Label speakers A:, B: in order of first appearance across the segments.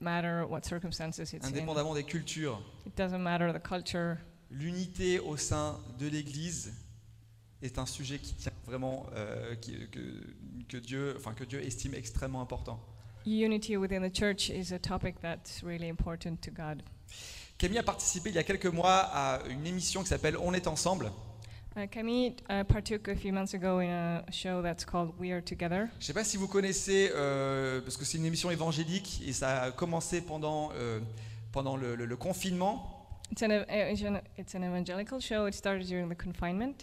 A: matter what circumstances it's in.
B: indépendamment des cultures.
A: It doesn't matter the culture.
B: L'unité au sein de l'Église est un sujet qui tient vraiment, euh, qui- que, que Dieu, enfin, que Dieu estime extrêmement important.
A: Unity within the church is a topic that's really important to God.
B: Camille a participé il y a quelques mois à une émission qui s'appelle On est ensemble.
A: Uh, Camille uh, partook a few months ago in a show that's called We Are Together.
B: Je ne sais pas si vous connaissez, euh, parce que c'est une émission évangélique et ça a commencé pendant, euh, pendant le, le- le confinement.
A: It's an, uh, it's an it's an evangelical show. It started during the confinement.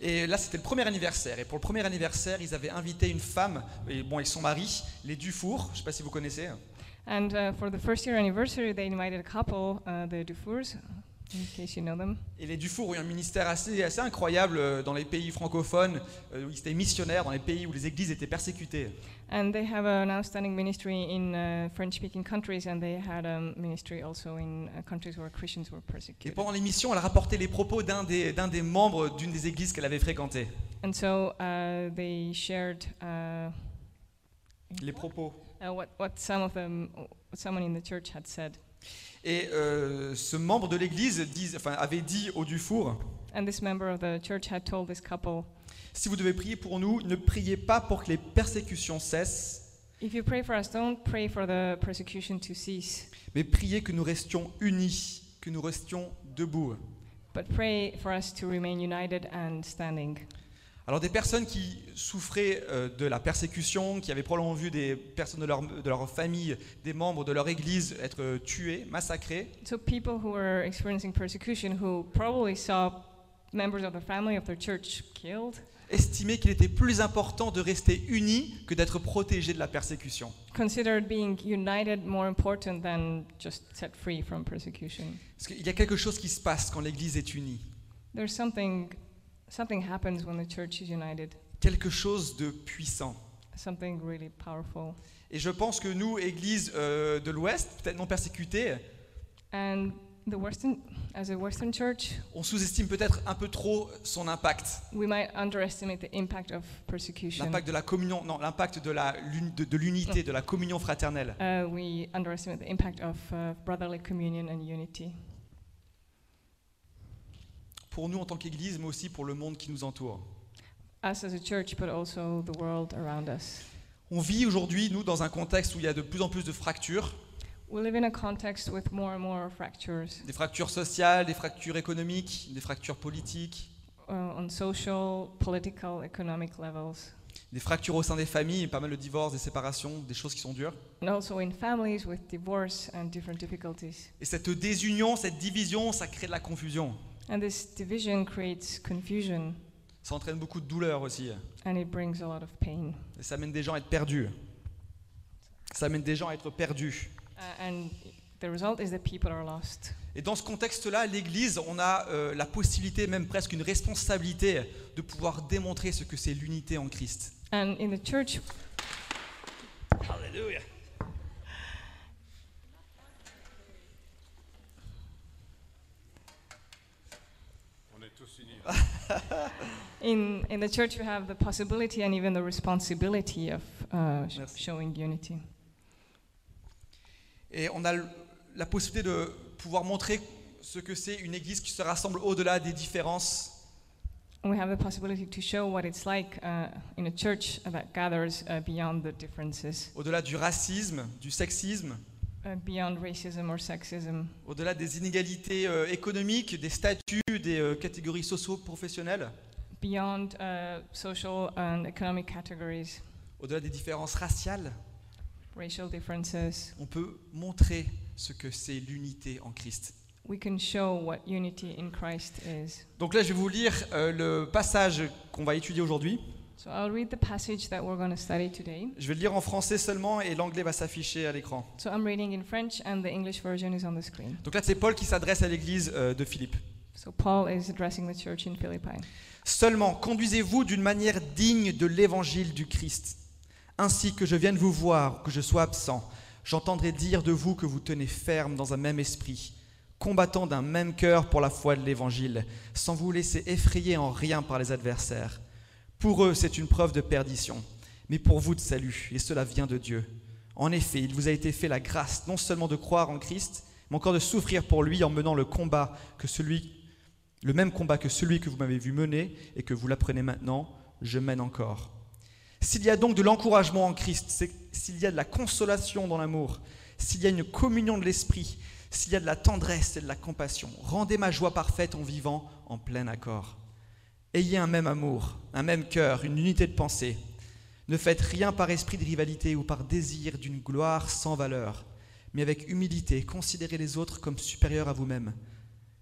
B: Et là, c'était le premier anniversaire. Et pour le premier anniversaire, ils avaient invité une femme, et bon, et son mari, les Dufour. Je ne sais pas si vous connaissez.
A: And uh, for the first year anniversary, they invited a couple, uh, the Dufours, in case you know them.
B: Et les Dufour ont eu un ministère assez, assez incroyable euh, dans les pays francophones, euh, où ils étaient missionnaires, dans les pays où les églises étaient persécutées.
A: And they have an outstanding ministry in uh, French-speaking countries, and they had a ministry also in uh, countries where Christians were
B: Et
A: persecuted.
B: pendant l'émission, elle a rapporté les propos d'un des, d'un des membres d'une des églises qu'elle avait fréquentées.
A: And so uh, they shared
B: Les propos.
A: uh, what, what some of them, what someone in the church had said.
B: Et euh, ce membre de l'église enfin, avait dit aux Dufour
A: And this member of the church had told this couple,
B: Si vous devez prier pour nous, ne priez pas pour que les persécutions cessent,
A: if you pray for us, don't pray for the persecution to cease,
B: mais priez que nous restions unis, que nous restions debout.
A: but pray for us to remain united and standing.
B: Alors des personnes qui souffraient euh, de la persécution, qui avaient probablement vu des personnes de leur, de leur famille, des membres de leur église être euh, tués, massacrés,
A: So people who were experiencing persecution, who probably saw members of the family of their church killed,
B: estimaient qu'il était plus important de rester unis que d'être protégés de la persécution.
A: considered being united more important than just set free from persecution.
B: Parce qu'il y a quelque chose qui se passe quand l'église est unie,
A: There's something, something happens when the church is united,
B: quelque chose de puissant.
A: something really powerful.
B: Et je pense que nous, Église euh, de l'Ouest, peut-être non persécutée,
A: And the Western, as a Western church,
B: on sous-estime peut-être un peu trop son impact.
A: we might underestimate the impact of persecution.
B: L'impact de la communion, non, l'impact de la de, de l'unité, de la communion fraternelle.
A: Uh, we underestimate the impact of uh, brotherly communion and unity.
B: Pour nous en tant qu'Église, mais aussi pour le monde qui nous entoure.
A: Us as a church, but also the world around us.
B: On vit aujourd'hui, nous, dans un contexte où il y a de plus en plus de fractures,
A: We live in a context with more and more fractures
B: des fractures sociales, des fractures économiques, des fractures politiques,
A: uh, on social, political, economic levels,
B: des fractures au sein des familles, pas mal de divorces, des séparations, des choses qui sont dures.
A: and also in families with divorce and different difficulties.
B: Et cette désunion, cette division, ça crée de la confusion.
A: And this division creates confusion
B: Ça entraîne beaucoup de douleur aussi.
A: and it brings a lot of pain.
B: Et ça amène des gens à être perdus. Ça amène des gens à être perdus.
A: Uh, and the result is that people are lost.
B: Et dans ce contexte-là, l'Église, on a euh, la possibilité, même presque une responsabilité, de pouvoir démontrer ce que c'est l'unité en Christ.
A: And in the church. In, in the church, we have the possibility and even the responsibility of uh, showing unity.
B: Et on a la possibilité de pouvoir montrer ce que c'est une Église qui se rassemble au-delà des différences,
A: We have the possibility to show what it's like uh, in a church that gathers uh, beyond the differences,
B: au-delà du racisme, du sexisme,
A: uh,
B: au-delà des inégalités euh, économiques, des statuts, des euh, catégories socio-professionnelles,
A: beyond uh, social and economic categories,
B: au-delà des différences raciales.
A: racial differences.
B: On peut montrer ce que c'est l'unité en Christ.
A: We can show what unity in Christ is.
B: Donc là, je vais vous lire euh, le passage qu'on va étudier aujourd'hui.
A: So I'll read the passage that we're going to study today.
B: Je vais le lire en français seulement et l'anglais va s'afficher à l'écran.
A: So I'm reading in French and the English version is on the screen.
B: Donc là, c'est Paul qui s'adresse à l'église euh, de Philippe.
A: So Paul is addressing the church in Philippi.
B: Seulement, conduisez-vous d'une manière digne de l'évangile du Christ. Ainsi que je vienne vous voir, que je sois absent, j'entendrai dire de vous que vous tenez ferme dans un même esprit, combattant d'un même cœur pour la foi de l'évangile, sans vous laisser effrayer en rien par les adversaires. Pour eux, c'est une preuve de perdition, mais pour vous de salut, et cela vient de Dieu. En effet, il vous a été fait la grâce non seulement de croire en Christ, mais encore de souffrir pour lui en menant le combat que celui le même combat que celui que vous m'avez vu mener et que vous l'apprenez maintenant, je mène encore. S'il y a donc de l'encouragement en Christ, s'il y a de la consolation dans l'amour, s'il y a une communion de l'esprit, s'il y a de la tendresse et de la compassion, rendez ma joie parfaite en vivant en plein accord. Ayez un même amour, un même cœur, une unité de pensée. Ne faites rien par esprit de rivalité ou par désir d'une gloire sans valeur, mais avec humilité, considérez les autres comme supérieurs à vous-même.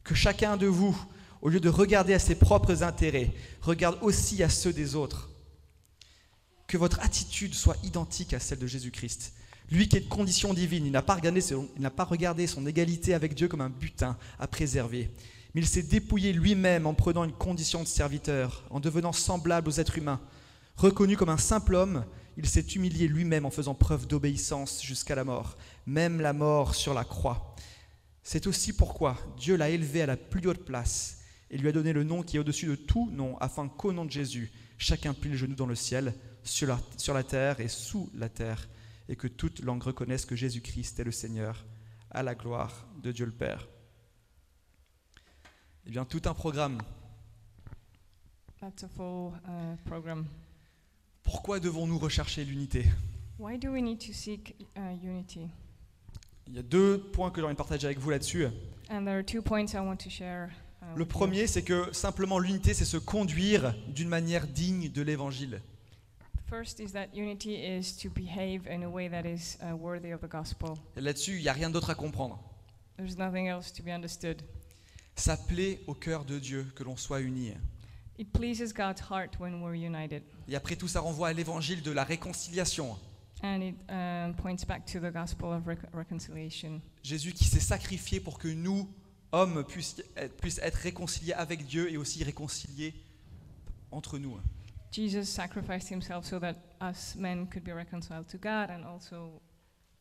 B: Que chacun de vous, au lieu de regarder à ses propres intérêts, regarde aussi à ceux des autres. Que votre attitude soit identique à celle de Jésus-Christ. Lui qui est de condition divine, il n'a pas, regardé son, son égalité avec Dieu comme un butin à préserver, mais il s'est dépouillé lui-même en prenant une condition de serviteur, en devenant semblable aux êtres humains. Reconnu comme un simple homme, il s'est humilié lui-même en faisant preuve d'obéissance jusqu'à la mort, même la mort sur la croix. C'est aussi pourquoi Dieu l'a élevé à la plus haute place et lui a donné le nom qui est au-dessus de tout nom, afin qu'au nom de Jésus, chacun plie le genou dans le ciel, sur la, sur la terre et sous la terre, et que toute langue reconnaisse que Jésus-Christ est le Seigneur, à la gloire de Dieu le Père. Eh bien, tout un programme.
A: That's a full uh, program.
B: Pourquoi devons-nous rechercher l'unité?
A: Why do we need to seek uh, unity?
B: Il y a deux points que j'ai envie de partager avec vous là-dessus.
A: And there are two points I want to share. uh,
B: Le
A: with you.
B: premier, c'est que simplement l'unité, c'est se conduire d'une manière digne de l'Évangile.
A: First is that unity is to behave in a way that is uh, worthy of the gospel.
B: Et Là-dessus, il n'y a rien d'autre à comprendre.
A: There's nothing else to be understood.
B: Ça plaît au cœur de Dieu que l'on soit unis.
A: It pleases God's heart when we're united.
B: Et après tout, ça renvoie à l'évangile de la réconciliation.
A: And it points back to the gospel of rec- reconciliation.
B: Jésus qui s'est sacrifié pour que nous, hommes, puissions être, puissent être réconciliés avec Dieu et aussi réconciliés entre nous.
A: Jesus sacrificed himself so that us men could be reconciled to God and also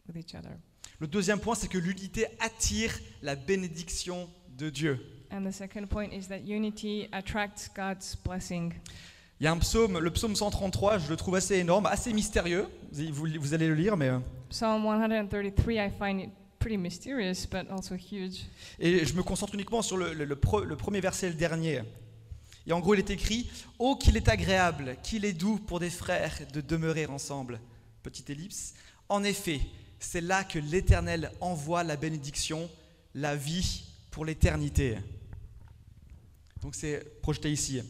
A: with each other.
B: Le deuxième point, c'est que l'unité attire la bénédiction de Dieu.
A: And the second point is that unity attracts God's blessing.
B: Il y a un psaume, le psaume 133, je le trouve assez énorme, assez mystérieux. Vous, allez le lire, mais... euh,
A: Psalm 133, I find it pretty mysterious, but also huge.
B: Et je me concentre uniquement sur le, le- le pre- le premier verset et le dernier. Et en gros, il est écrit Oh, qu'il est agréable, qu'il est doux pour des frères de demeurer ensemble. Petite ellipse. En effet, c'est là que l'Éternel envoie la bénédiction, la vie pour l'éternité. Donc c'est projeté ici.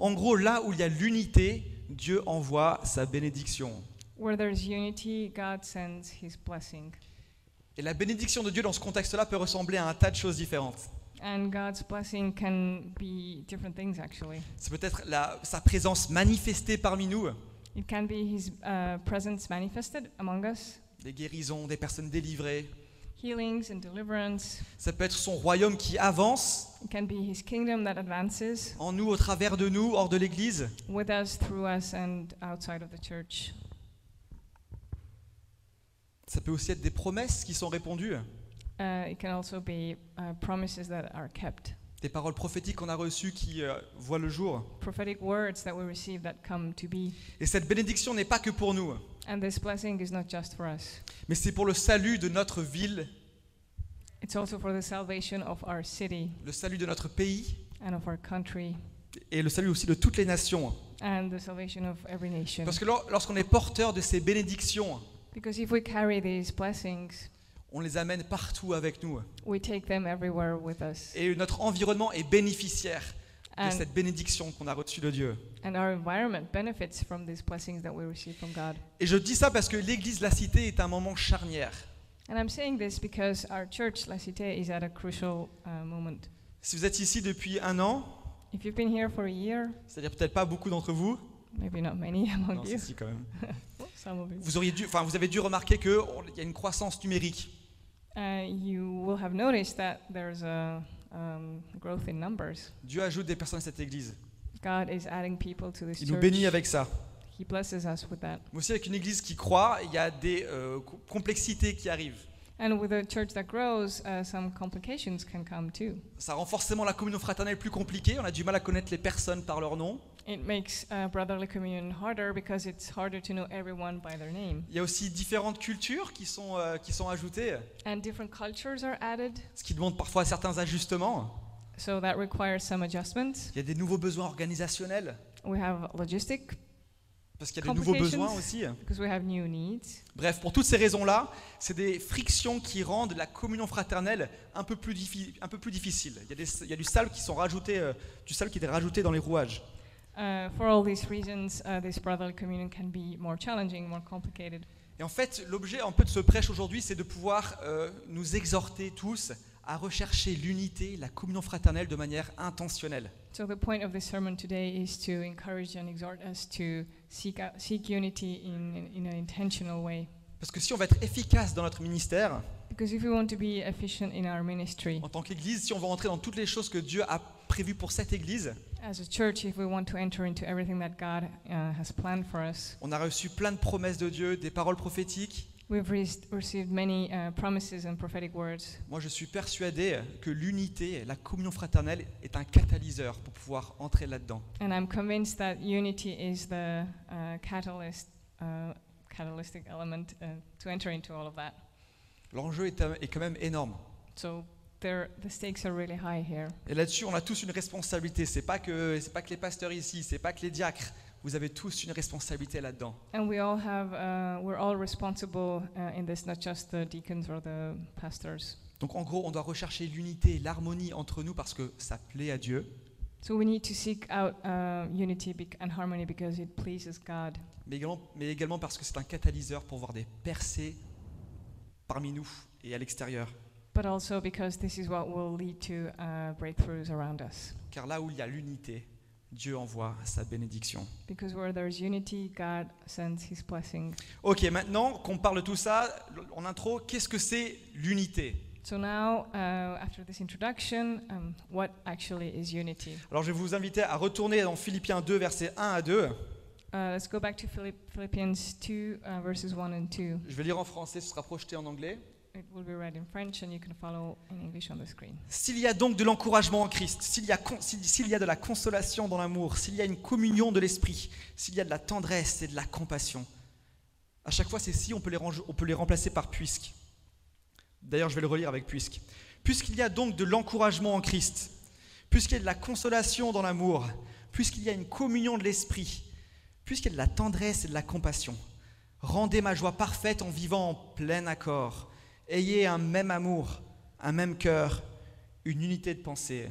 B: En gros, là où il y a l'unité, Dieu envoie sa bénédiction.
A: Where there's unity, God sends his blessing.
B: Et la bénédiction de Dieu dans ce contexte-là peut ressembler à un tas de choses différentes.
A: And God's blessing can be different things, actually.
B: C'est peut-être sa présence manifestée parmi nous,
A: It can be his uh, presence manifested among us,
B: des guérisons, des personnes délivrées.
A: Healings and deliverance.
B: Ça peut être son royaume qui avance
A: It can be his kingdom that advances
B: en nous, au travers de nous, hors de l'Église.
A: with us, through us, and outside of the church.
B: Ça peut aussi être des promesses qui sont répondues,
A: Uh, it can also be uh, promises that are kept,
B: des paroles prophétiques qu'on a reçues qui euh, voient le jour.
A: prophetic words that we receive that come to be.
B: Et cette bénédiction n'est pas que pour nous,
A: And this blessing is not just for us,
B: mais c'est pour le salut de notre ville,
A: it's also for the salvation of our city
B: le salut de notre pays
A: and of our country
B: et le salut aussi de toutes les nations.
A: and the salvation of every nation.
B: Parce que lor- lorsqu'on est porteur de ces bénédictions,
A: Because if we carry these blessings,
B: on les amène partout avec nous.
A: we take them everywhere with us.
B: Et notre environnement est bénéficiaire de
A: And,
B: cette bénédiction qu'on a reçue de Dieu.
A: and our environment benefits from these blessings that we receive from God.
B: Et je dis ça parce que l'église La Cité est un moment charnière.
A: And I'm saying this because our church, La Cité, is at a crucial uh, moment.
B: Si vous êtes ici depuis un an,
A: If you've been here for a year,
B: c'est-à-dire peut-être pas beaucoup d'entre vous,
A: maybe not many among
B: non,
A: you,
B: si, si, quand même.
A: some of you,
B: Vous auriez dû, enfin, vous avez dû remarquer qu'il y a une croissance numérique.
A: uh, you will have noticed that there's a um, growth in numbers.
B: Dieu ajoute des personnes à cette église.
A: God is adding people to this
B: Il nous
A: church.
B: bénit avec ça.
A: He blesses us with that.
B: Mais aussi avec une église qui croit, il y a des euh, co- complexités qui arrivent.
A: And with a church that grows, uh, some complications can come too.
B: Ça rend forcément la communion fraternelle plus compliquée, on a du mal à connaître les personnes par leur nom.
A: It makes uh, brotherly communion harder because it's harder to know everyone by their name.
B: Il y a aussi différentes cultures qui sont, euh, qui sont ajoutées,
A: And different cultures are added,
B: ce qui demande parfois certains ajustements.
A: so that requires some adjustments.
B: Il y a des nouveaux besoins organisationnels,
A: We have logistic
B: parce qu'il y a des nouveaux besoins aussi.
A: because we have new needs.
B: Bref, pour toutes ces raisons-là, c'est des frictions qui rendent la communion fraternelle un peu plus, diffi- un peu plus difficile. Il y, a des- il y a du sable qui sont rajoutés, euh, du sable qui est rajouté dans les rouages.
A: Uh, for all these reasons, uh, this brotherly communion can be more challenging, more complicated.
B: Et en fait, l'objet un peu de ce prêche aujourd'hui, c'est de pouvoir euh, nous exhorter tous à rechercher l'unité, la communion fraternelle de manière intentionnelle.
A: So the point of this sermon today is to encourage and exhort us to seek out, seek unity in in an intentional way.
B: Parce que si on va être efficace dans notre ministère,
A: Because if we want to be efficient in our ministry
B: en tant qu'Église, si on va rentrer dans toutes les choses que Dieu a prévues pour cette Église,
A: as a church, if we want to enter into everything that God uh, has planned for us,
B: on a reçu plein de promesses de Dieu, des paroles prophétiques.
A: We've re- received many uh, promises and prophetic words.
B: Moi, je suis persuadé que l'unité, la communion fraternelle est un catalyseur pour pouvoir entrer là-dedans.
A: And I'm convinced that unity is the uh, catalyst, uh, catalytic element uh, to enter into all of that.
B: L'enjeu est, euh, est quand même énorme.
A: So there, the stakes are really high here.
B: Et là-dessus, on a tous une responsabilité. C'est pas que c'est pas que les pasteurs ici, c'est pas que les diacres. Vous avez tous une responsabilité là-dedans.
A: And we all have, uh, we're all responsible uh, in this, not just the deacons or the pastors.
B: Donc en gros, on doit rechercher l'unité, l'harmonie entre nous parce que ça plaît à Dieu,
A: So we need to seek out uh, unity and harmony because it pleases God,
B: mais également, mais également parce que c'est un catalyseur pour voir des percées parmi nous et à l'extérieur.
A: but also because this is what will lead to uh, breakthroughs around us.
B: Car là où il y a l'unité, Dieu envoie sa bénédiction.
A: Because where there's unity, God sends His blessing.
B: Ok, maintenant qu'on parle de tout ça, en intro, qu'est-ce que c'est l'unité?
A: So now, uh, after this introduction, um, what actually is unity?
B: Alors je vais vous inviter à retourner dans Philippiens 2, versets 1 à 2.
A: Uh, let's go back to Philipp- Philippians 2, uh, verses 1 and 2.
B: Je vais lire en français, ce sera projeté en anglais. S'il y a donc de l'encouragement en Christ, s'il y, a de la consolation dans l'amour, s'il y a une communion de l'esprit, s'il y a de la tendresse et de la compassion, à chaque fois ces si, on peut les remplacer par puisque. D'ailleurs, je vais le relire avec puisque. Puisqu'il y a donc de l'encouragement en Christ, puisqu'il y a de la consolation dans l'amour, puisqu'il y a une communion de l'esprit, puisqu'il y a de la tendresse et de la compassion, rendez ma joie parfaite en vivant en plein accord. Ayez un même amour, un même cœur, une unité de pensée.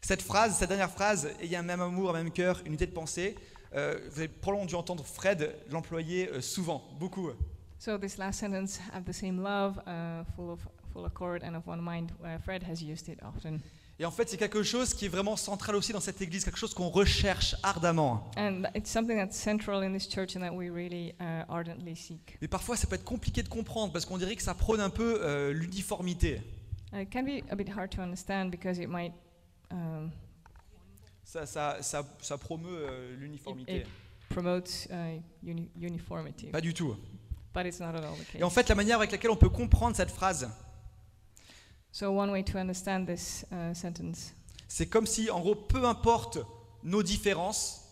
B: Cette phrase, cette dernière phrase, ayez un même amour, un même cœur, une unité de pensée, euh, vous avez probablement dû entendre Fred l'employer euh, souvent, beaucoup.
A: So this last sentence, have the same love, uh, full of full accord and of one mind. Uh, Fred has used it often.
B: Et en fait, c'est quelque chose qui est vraiment central aussi dans cette église, quelque chose qu'on recherche ardemment.
A: And it's something that's central in this church and that we really uh, ardently seek.
B: Mais parfois, ça peut être compliqué de comprendre parce qu'on dirait que ça prône un peu euh, l'uniformité.
A: Uh, it can be a bit hard to understand because it might um,
B: Ça, ça, ça, ça promeut euh, l'uniformité.
A: It- uh, uni- uniformity,
B: Pas du tout.
A: but it's not at all the case.
B: Et en fait, la manière avec laquelle on peut comprendre cette phrase,
A: So one way to understand this uh, sentence.
B: c'est comme si, en gros, peu importe nos différences,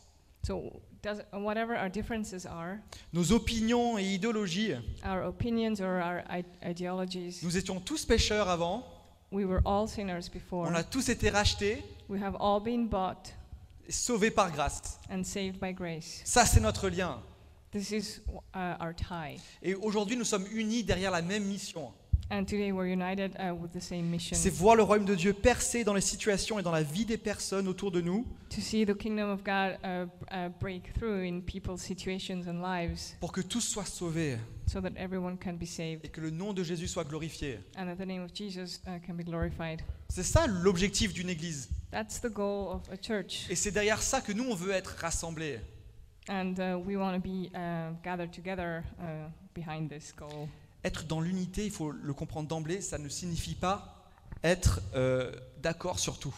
A: So does, whatever our differences are,
B: nos opinions et idéologies,
A: our opinions or our I- ideologies,
B: nous étions tous pécheurs avant,
A: we were all sinners before.
B: on a tous été rachetés
A: We have all been bought
B: sauvés par grâce.
A: and saved by grace.
B: Ça, c'est notre lien.
A: This is uh, our tie.
B: Et aujourd'hui, nous sommes unis derrière la même mission.
A: And today we're united uh, with the same mission
B: C'est voir le royaume de Dieu percer dans les situations et dans la vie des personnes autour de nous
A: to see the kingdom of God break through in people's situations and lives
B: pour que tous soient sauvés
A: so that everyone can be saved
B: et que le nom de Jésus soit glorifié.
A: and that the name of Jesus uh, can be glorified.
B: C'est ça l'objectif d'une église.
A: That's the goal of a church.
B: Et c'est derrière ça que nous, on veut être rassemblés.
A: And uh, we want to be uh, gathered together uh, behind this goal.
B: Être dans l'unité, il faut le comprendre d'emblée, ça ne signifie pas être euh, d'accord sur tout.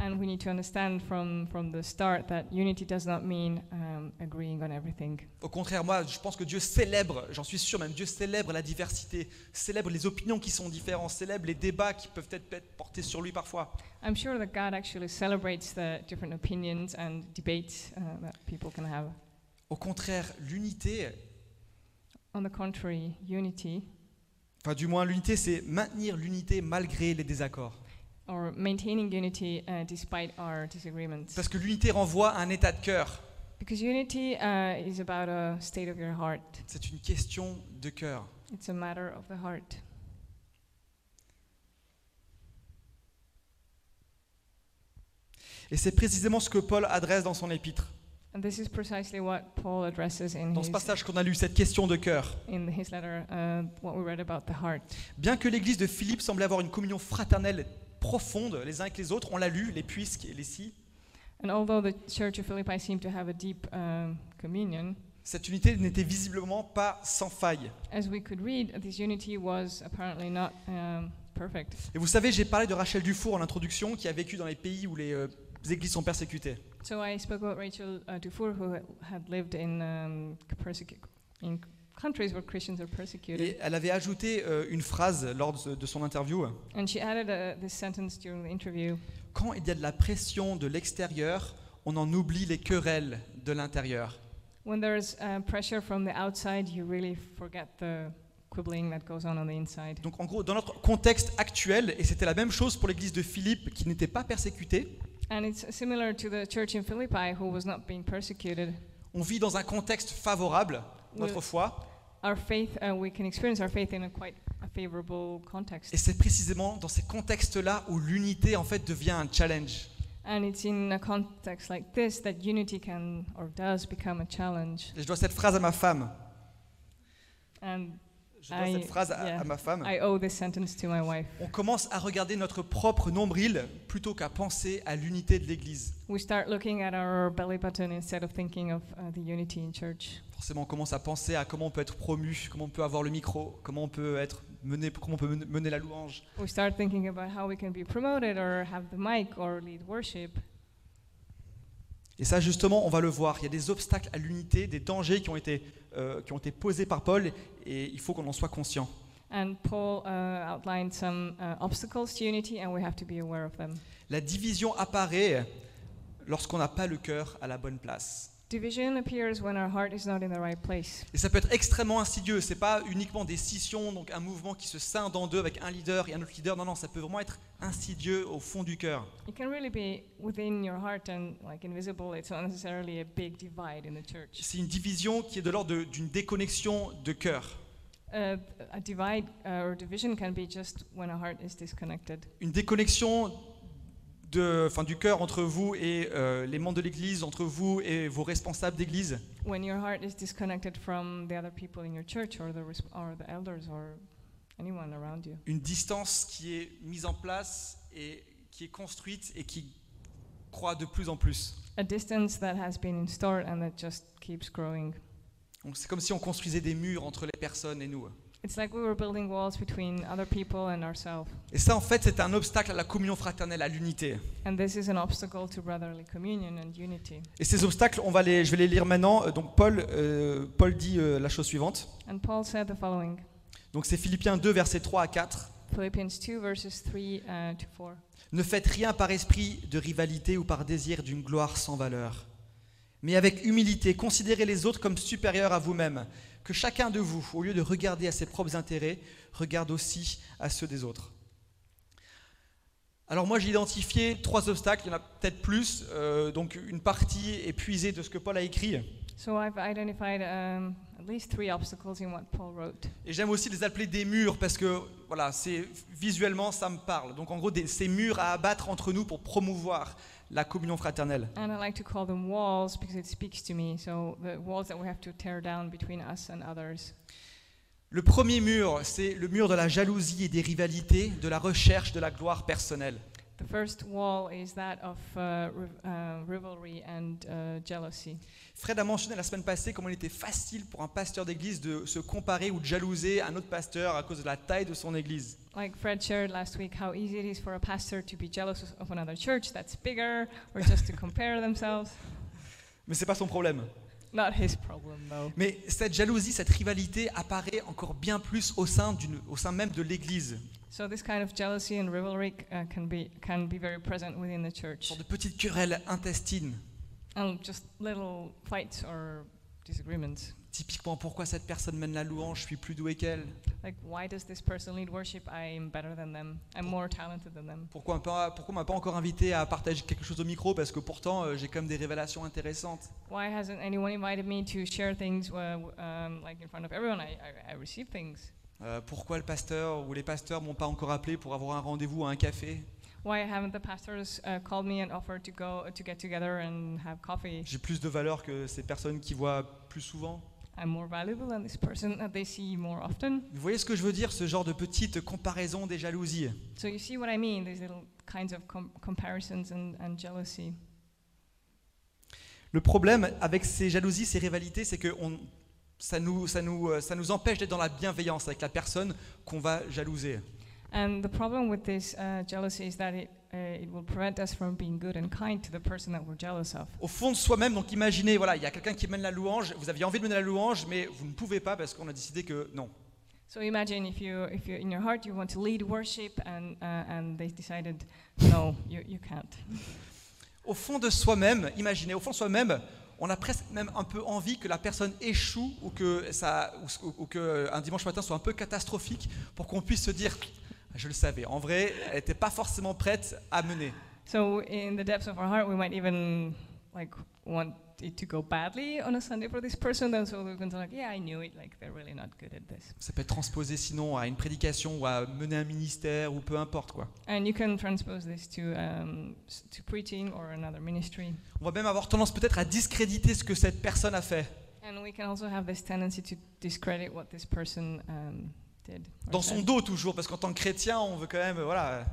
A: And we need to understand from, from the start that unity does not mean um, agreeing on everything.
B: Au contraire, moi, je pense que Dieu célèbre, j'en suis sûr même, Dieu célèbre la diversité, célèbre les opinions qui sont différentes, célèbre les débats qui peuvent être portés sur lui parfois.
A: I'm sure that God actually celebrates the different opinions and debates uh, that people can have.
B: Au contraire, l'unité,
A: On the contrary, unity,
B: enfin du moins l'unité, c'est maintenir l'unité malgré les désaccords.
A: or maintaining unity uh, despite our disagreements.
B: Parce que l'unité renvoie à un état de cœur.
A: Because unity uh, is about a state of your heart.
B: C'est une question de cœur.
A: It's a matter of the heart.
B: Et c'est précisément ce que Paul adresse dans son épître.
A: And this is precisely what Paul addresses in
B: Dans ce passage qu'on a lu, cette question de cœur.
A: in his letter, what we read about the heart.
B: Bien que l'église de Philippe semblait avoir une communion fraternelle profonde les uns avec les autres, on l'a lu, les puisques et les si,
A: And although the church of Philippi seemed to have a deep communion,
B: cette unité n'était visiblement pas sans faille.
A: as we could read, this unity was apparently not perfect.
B: Et vous savez, j'ai parlé de Rachel Dufour en introduction, qui a vécu dans les pays où les euh, églises sont persécutées.
A: So I spoke about Rachel uh, Dufour, who ha- had lived in, um, persecu- in countries where Christians are persecuted.
B: Et elle avait ajouté euh, une phrase lors de, de son interview.
A: And she added uh, this sentence during the interview
B: Quand il y a de la pression de l'extérieur, on en oublie les querelles de l'intérieur.
A: When there's uh, pressure from the outside, you really forget the quibbling that goes on on the inside.
B: Donc en gros, dans notre contexte actuel, et c'était la même chose pour l'église de Philippe qui n'était pas persécutée,
A: And it's similar to the church in Philippi who was not being persecuted.
B: on vit dans un contexte favorable, notre foi,
A: Our faith, uh, we can experience our faith in a quite a favorable context.
B: et c'est précisément dans ces contextes-là où l'unité en fait devient un challenge.
A: And it's in a context like this that unity can or does become a challenge.
B: Et je dois cette phrase à ma femme.
A: And
B: Je dois
A: I-
B: cette phrase à,
A: yeah.
B: à ma femme.
A: I owe this sentence to my wife.
B: On commence à regarder notre propre nombril plutôt qu'à penser à l'unité de l'Église.
A: We start looking at our belly button instead of thinking of uh, the unity in church.
B: Forcément, on commence à penser à comment on peut être promu, comment on peut avoir le micro, comment on peut être mené, comment on peut mener- mener la louange.
A: We start thinking about how we can be promoted or have the mic or lead worship.
B: Et ça, justement, on va le voir. Il y a des obstacles à l'unité, des dangers qui ont été, euh, qui ont été posés par Paul, et il faut qu'on en soit conscient.
A: And Paul uh, outlined some uh, obstacles to unity, and we have to be aware of them.
B: La division apparaît lorsqu'on n'a pas le cœur à la bonne place.
A: Division appears when our heart is not in the right place.
B: Et ça peut être extrêmement insidieux. C'est pas uniquement des scissions, donc un mouvement qui se scinde en deux avec un leader et un autre leader. Non, non, ça peut vraiment être insidieux au fond du cœur.
A: It can really be within your heart and like invisible. It's not necessarily a big divide in the church.
B: C'est une division qui est de l'ordre d'une déconnexion de cœur.
A: Uh, a divide uh, or division can be just when a heart is disconnected.
B: Une déconnexion de, enfin, du cœur entre vous et euh, les membres de l'Église, entre vous et vos responsables d'Église?
A: When your heart is disconnected from the other people in your church or the res- or the elders or anyone around you.
B: Une distance qui est mise en place et qui est construite et qui croît de plus en plus.
A: A distance that has been installed and that just keeps growing.
B: Donc c'est comme si on construisait des murs entre les personnes et nous.
A: It's like we were building walls between other people and ourselves.
B: Et ça, en fait, c'est un obstacle à la communion fraternelle, à l'unité.
A: And this is an obstacle to brotherly communion and unity.
B: Et ces obstacles, on va les, je vais les lire maintenant. Euh, Donc Paul, euh, Paul dit euh, la chose suivante.
A: And Paul said the following
B: Donc c'est Philippiens 2, versets 3 à 4.
A: Philippians 2, verses 3 uh, to 4.
B: Ne faites rien par esprit de rivalité ou par désir d'une gloire sans valeur. Mais avec humilité, considérez les autres comme supérieurs à vous-même. Que chacun de vous, au lieu de regarder à ses propres intérêts, regarde aussi à ceux des autres. Alors moi j'ai identifié trois obstacles, il y en a peut-être plus, euh, donc une partie épuisée de ce que Paul a écrit.
A: So I've identified um, at least three obstacles in what Paul wrote.
B: Et j'aime aussi les appeler des murs parce que voilà, c'est visuellement ça me parle. Donc en gros des- ces murs à abattre entre nous pour promouvoir la communion fraternelle.
A: And I like to call them walls because it speaks to me. So the walls that we have to tear down between us and others.
B: Le premier mur, c'est le mur de la jalousie et des rivalités, de la recherche de la gloire personnelle.
A: The first wall is that of uh, uh, rivalry and uh, jealousy.
B: Fred a mentionné la semaine passée comment il était facile pour un pasteur d'église de se comparer ou de jalouser un autre pasteur à cause de la taille de son église.
A: Like Fred shared last week, how easy it is for a pastor to be jealous of another church that's bigger, or just to compare themselves.
B: Mais c'est pas son problème.
A: Not his problem, though.
B: Mais cette jalousie, cette rivalité apparaît encore bien plus au sein, au sein même de l'église.
A: So this kind of jealousy and rivalry uh, can be can be very present within the church,
B: sorte de petite querelle intestine.
A: and just little fights or disagreements.
B: Typiquement, pourquoi cette personne mène la louange, je suis plus doué qu'elle?
A: Like, why does this person lead worship? I'm better than them. I'm more talented than them.
B: Pourquoi on pas- pourquoi m'a pas encore invité à partager quelque chose au micro? Parce que pourtant, euh, j'ai quand même des révélations intéressantes.
A: Why hasn't anyone invited me to share things uh, um, like in front of everyone? I, I, I receive things.
B: Euh, pourquoi le pasteur ou les pasteurs m'ont pas encore appelé pour avoir un rendez-vous à un café?
A: Why haven't the pastors uh, called me and offered to go to get together and have coffee?
B: J'ai plus de valeur que ces personnes qui voient plus souvent.
A: I'm more valuable than this person that they see more often.
B: Vous voyez ce que je veux dire, ce genre de petite comparaison des jalousies
A: So you see what I mean? These little kinds of com- comparisons and, and jealousy.
B: Le problème avec ces jalousies, ces rivalités, c'est que on- ça, nous, ça, nous, euh, ça nous empêche d'être dans la bienveillance avec la personne qu'on va jalouser.
A: And the problem with this uh, jealousy is that it, uh, it will prevent us from being good and kind to the person that we're jealous of.
B: Au fond de soi-même, donc imaginez, voilà, il y a quelqu'un qui mène la louange, vous aviez envie de mener la louange, mais vous ne pouvez pas parce qu'on a décidé que non.
A: So imagine if you, if you, in your heart, you want to lead worship, and uh, and they decided, no, you, you can't.
B: Au fond de soi-même, imaginez, au fond de soi-même, on a presque même un peu envie que la personne échoue ou que, ça, ou, que un dimanche matin soit un peu catastrophique pour qu'on puisse se dire, je le savais, en vrai, elle n'était pas forcément prête à mener.
A: So in the depths of our heart, we might even like want it to go badly on a Sunday for this person. Then so we're going to like, yeah, I knew it. Like they're really not good at this.
B: Ça peut être transposé sinon à une prédication ou à mener un ministère ou peu importe quoi.
A: And you can transpose this to um, to preaching or another ministry.
B: On va même avoir tendance peut-être à discréditer ce que cette personne a fait.
A: And we can also have this tendency to discredit what this person um, did.
B: Dans son dos toujours, parce qu'en tant que chrétien, on veut quand même voilà,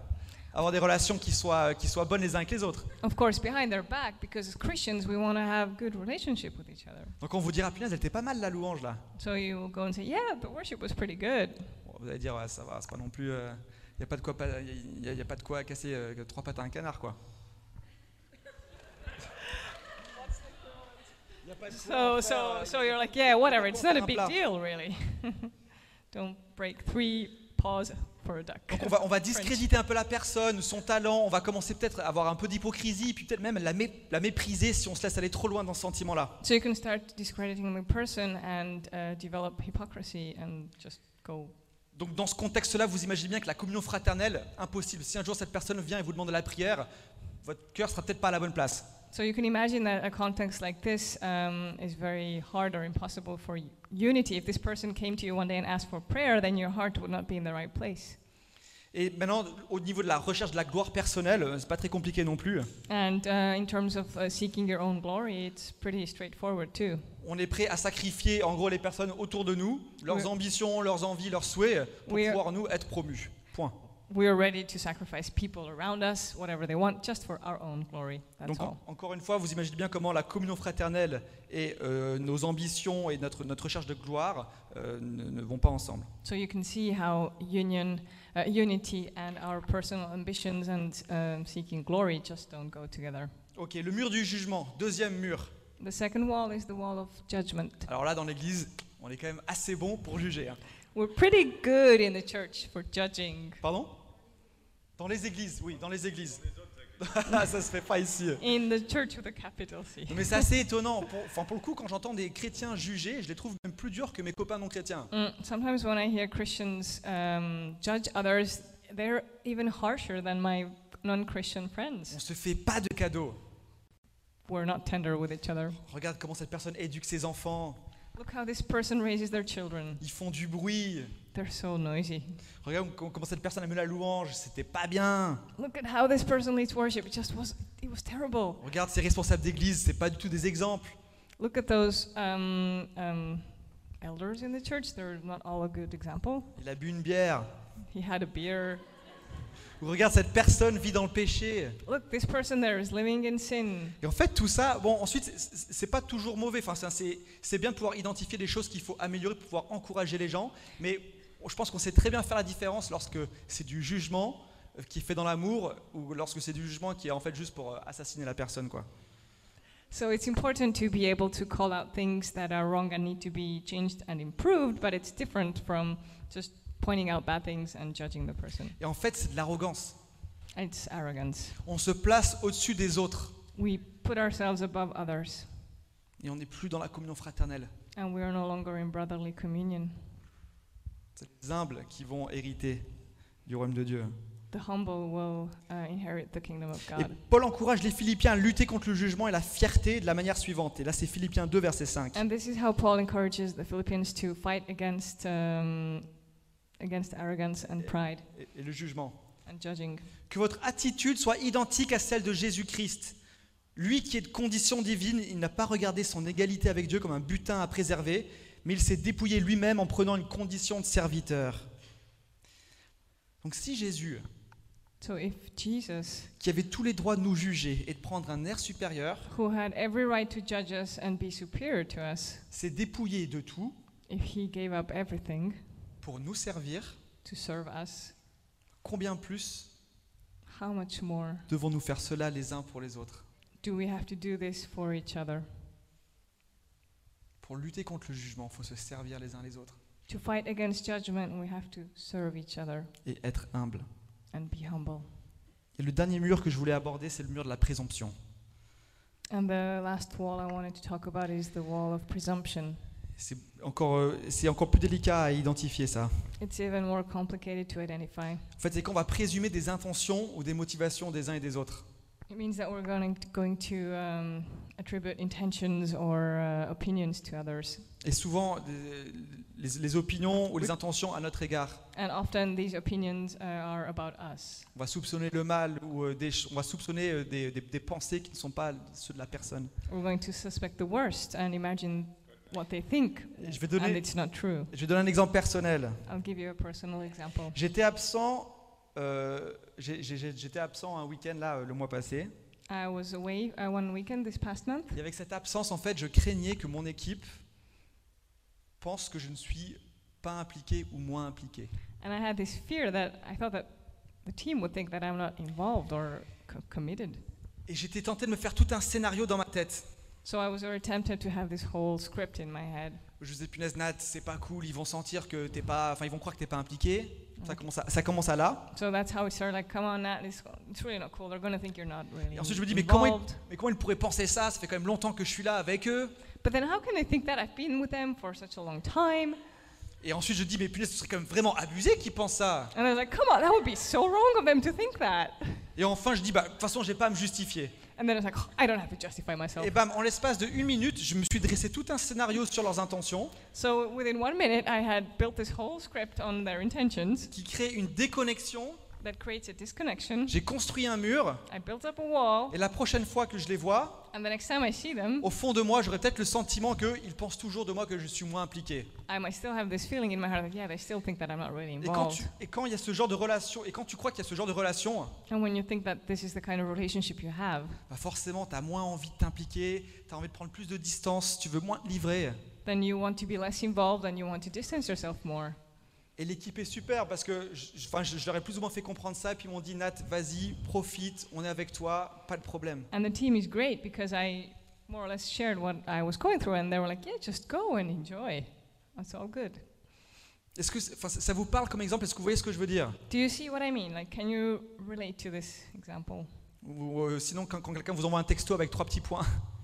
B: avoir des relations qui soient, qui soient bonnes les uns avec les autres.
A: Of course, behind their back, because as Christians, we want to have good relationship with each other.
B: Donc on vous dira, punaise, elle était pas mal la louange là.
A: So you will go and say, yeah, the worship was pretty good.
B: Bon, vous allez dire, ouais, ça va, c'est pas non plus. Il n'y a, pas de quoi pas- y a- y a pas de quoi casser euh, trois pattes à un canard quoi. Y
A: So, so, so you're like, yeah, whatever. It's not a
B: Un
A: big deal, really. Don't break three paws
B: Donc on va, on va discréditer un peu la personne, son talent, on va commencer peut-être à avoir un peu d'hypocrisie, puis peut-être même la, mé- la mépriser si on se laisse aller trop loin dans ce sentiment-là.
A: So you can start discrediting the person and uh, develop hypocrisy and just go.
B: Donc dans ce contexte-là, vous imaginez bien que la communion fraternelle, impossible. Si un jour cette personne vient et vous demande de la prière, votre cœur sera peut-être pas à la bonne place.
A: So you can imagine that a context like this um, is very hard or impossible for unity. If this person came to you one day and asked for prayer, then your heart would not be in the right place.
B: Et maintenant, au niveau de la recherche de la gloire personnelle, euh, c'est pas très compliqué non plus.
A: And uh, in terms of uh, seeking your own glory, it's pretty straightforward too.
B: On est prêt à sacrifier en gros les personnes autour de nous, leurs
A: Oui.
B: ambitions, leurs envies, leurs souhaits, pour pouvoir nous être promus.
A: We are ready to sacrifice people around us, whatever they want, just for our own glory. That's
B: Donc
A: all.
B: encore une fois, vous imaginez bien comment la communion fraternelle et euh, nos ambitions et notre, notre recherche de gloire euh, ne, ne vont pas ensemble.
A: So you can see how union, uh, unity, and our personal ambitions and um, seeking glory just don't go together.
B: Ok, le mur du jugement, deuxième mur.
A: The second wall is the wall of judgment.
B: Alors là, dans l'église, on est quand même assez bon pour juger. hein.
A: We're pretty good in the church for judging.
B: Pardon? Dans les églises, oui, dans les églises. Ça se fait pas ici.
A: In the church with a capital.
B: Mais c'est assez étonnant. Pour, enfin, pour le coup, quand j'entends des chrétiens juger, je les trouve même plus durs que mes copains non chrétiens.
A: Mm, sometimes when I hear Christians um, judge others, they're even harsher than my non-Christian
B: On
A: friends.
B: se fait pas de cadeaux.
A: We're not tender with each other.
B: Regarde comment cette personne éduque ses enfants.
A: Look how this person raises their children.
B: Ils font du bruit.
A: They're so noisy.
B: Regarde com- comment cette personne a mené la louange. C'était pas bien.
A: Look at how this person leads worship. It just was, it was terrible.
B: Regarde ses responsables d'église. C'est pas du tout des exemples.
A: Look at those um, um, elders in the church. They're not all a good example.
B: Il a bu une bière.
A: He had a beer.
B: Ou regarde, cette personne vit dans le péché.
A: Look, this person there is living in sin.
B: Et en fait, tout ça, bon, ensuite, c'est- pas toujours mauvais. Enfin, c'est bien de pouvoir identifier des choses qu'il faut améliorer pour pouvoir encourager les gens. Mais je pense qu'on sait très bien faire la différence lorsque c'est du jugement euh, qui est fait dans l'amour ou lorsque c'est du jugement qui est en fait juste pour euh, assassiner la personne, quoi.
A: So it's important to be able to call out things that are wrong and need to be changed and improved, but it's different from just pointing out bad things and judging the person.
B: Et en fait, c'est de l'arrogance.
A: It's arrogance.
B: On se place au-dessus des autres
A: We put ourselves above others,
B: et on n'est plus dans la communion fraternelle.
A: and we are no longer in brotherly communion.
B: C'est les humbles qui vont hériter du royaume de Dieu.
A: The humble will uh, inherit the kingdom of
B: Et
A: God.
B: Paul encourage les Philippiens à lutter contre le jugement et la fierté de la manière suivante. Et là, c'est Philippiens 2, verset 5.
A: And this is how Paul encourages the Philippians to fight against um, against arrogance and pride
B: Et, et le jugement.
A: and judging.
B: Que votre attitude soit identique à celle de Jésus-Christ. Lui qui est de condition divine, il n'a pas regardé son égalité avec Dieu comme un butin à préserver, mais il s'est dépouillé lui-même en prenant une condition de serviteur. Donc si Jésus,
A: So if Jesus,
B: qui avait tous les droits de nous juger et de prendre un air supérieur,
A: who had every right to judge us and be superior to us,
B: s'est dépouillé de tout
A: if he gave up everything
B: pour nous servir,
A: to serve us,
B: combien plus
A: how much more
B: devons-nous faire cela les uns pour les autres?
A: do we have to do this for each other?
B: Pour lutter contre le jugement, il faut se servir les uns les autres
A: To fight against judgment, we have to serve each other
B: et être humble.
A: and be humble.
B: Et le dernier mur que je voulais aborder, c'est le mur de la présomption.
A: And the last wall I wanted to talk about is the wall of presumption.
B: C'est encore, euh, c'est encore plus délicat à identifier ça.
A: It's even more complicated to identify.
B: En fait, c'est quand on va présumer des intentions ou des motivations des uns et des autres.
A: It means that we're going to, going to um, attribute intentions or uh, opinions to others.
B: Et souvent, les, les opinions ou les intentions à notre égard.
A: And often these opinions uh, are about us.
B: On va soupçonner le mal ou euh, des, on va soupçonner euh, des, des- des pensées qui ne sont pas ceux de la personne.
A: We're going to suspect the worst and imagine what they think,
B: Et je vais
A: and
B: donner,
A: it's not true.
B: je vais donner un exemple personnel.
A: I'll give you a personal example.
B: J'étais absent. euh, J'étais absent un week-end là euh, le mois passé.
A: I was away uh, one weekend this past month,
B: Et avec cette absence, en fait, je craignais que mon équipe pense que je ne suis pas impliqué ou moins impliqué.
A: and I had this fear that I thought that the team would think that I'm not involved or co- committed.
B: Et j'étais tenté de me faire tout un scénario dans ma tête.
A: So I was very tempted to have this whole script in my head.
B: Je disais, punaise, Nat, c'est pas cool, ils vont sentir que t'es pas. Enfin, ils vont croire que t'es pas impliqué. Ça commence, à, ça commence à là.
A: So that's how it started. Like, come on, Nat, it's, it's really not cool. They're going to think you're not really
B: Et ensuite, je me dis, mais comment, ils,
A: involved.
B: mais comment ils pourraient penser ça? Ça fait quand même longtemps que je suis là avec eux.
A: But then how can they think that? I've been with them for such a long time?
B: Et ensuite, je dis, mais punaise, ce serait quand même vraiment abusé qu'ils pensent ça.
A: And I was like, come on, that would be so wrong of them to think that.
B: Et enfin, je dis, bah, de toute façon, j'ai pas à me justifier.
A: And then it's like, oh, I don't have to justify myself.
B: Et bam, en l'espace de une minute, je me suis dressé tout un scénario sur leurs intentions
A: So within one minute, I had built this whole script on their intentions
B: qui crée une déconnexion.
A: That creates a disconnection.
B: J'ai construit un mur.
A: I built up a wall,
B: Et la prochaine fois que je les vois,
A: and the next time I see them,
B: au fond de moi, j'aurais peut-être le sentiment qu'ils pensent toujours de moi que je suis moins impliqué.
A: I might still have this feeling in my heart that, yeah, they still think that I'm not really
B: Et quand,
A: involved.
B: tu, et quand il y a ce genre de relation, et quand tu crois qu'il y a ce genre de relation,
A: And when you think that this is the kind of relationship you have,
B: bah forcément, tu as moins envie de t'impliquer, tu as envie de prendre plus de distance, tu veux moins te livrer.
A: then you want to be less involved and you want to distance yourself more.
B: Et l'équipe est super parce que je, enfin, je, je leur ai plus ou moins fait comprendre ça, et puis ils m'ont dit Nat, vas-y, profite, on est avec toi, pas de problème.
A: And the team is great because I more or less shared what I was going through, and they were like, yeah, just go and enjoy. That's all good.
B: Est-ce que enfin, ça ça vous parle comme exemple? Est-ce que vous voyez ce que je veux dire?
A: Do you see what I mean? Like, can you relate to this example?
B: Ou euh, sinon, quand, quand quelqu'un vous envoie un texto avec trois petits points,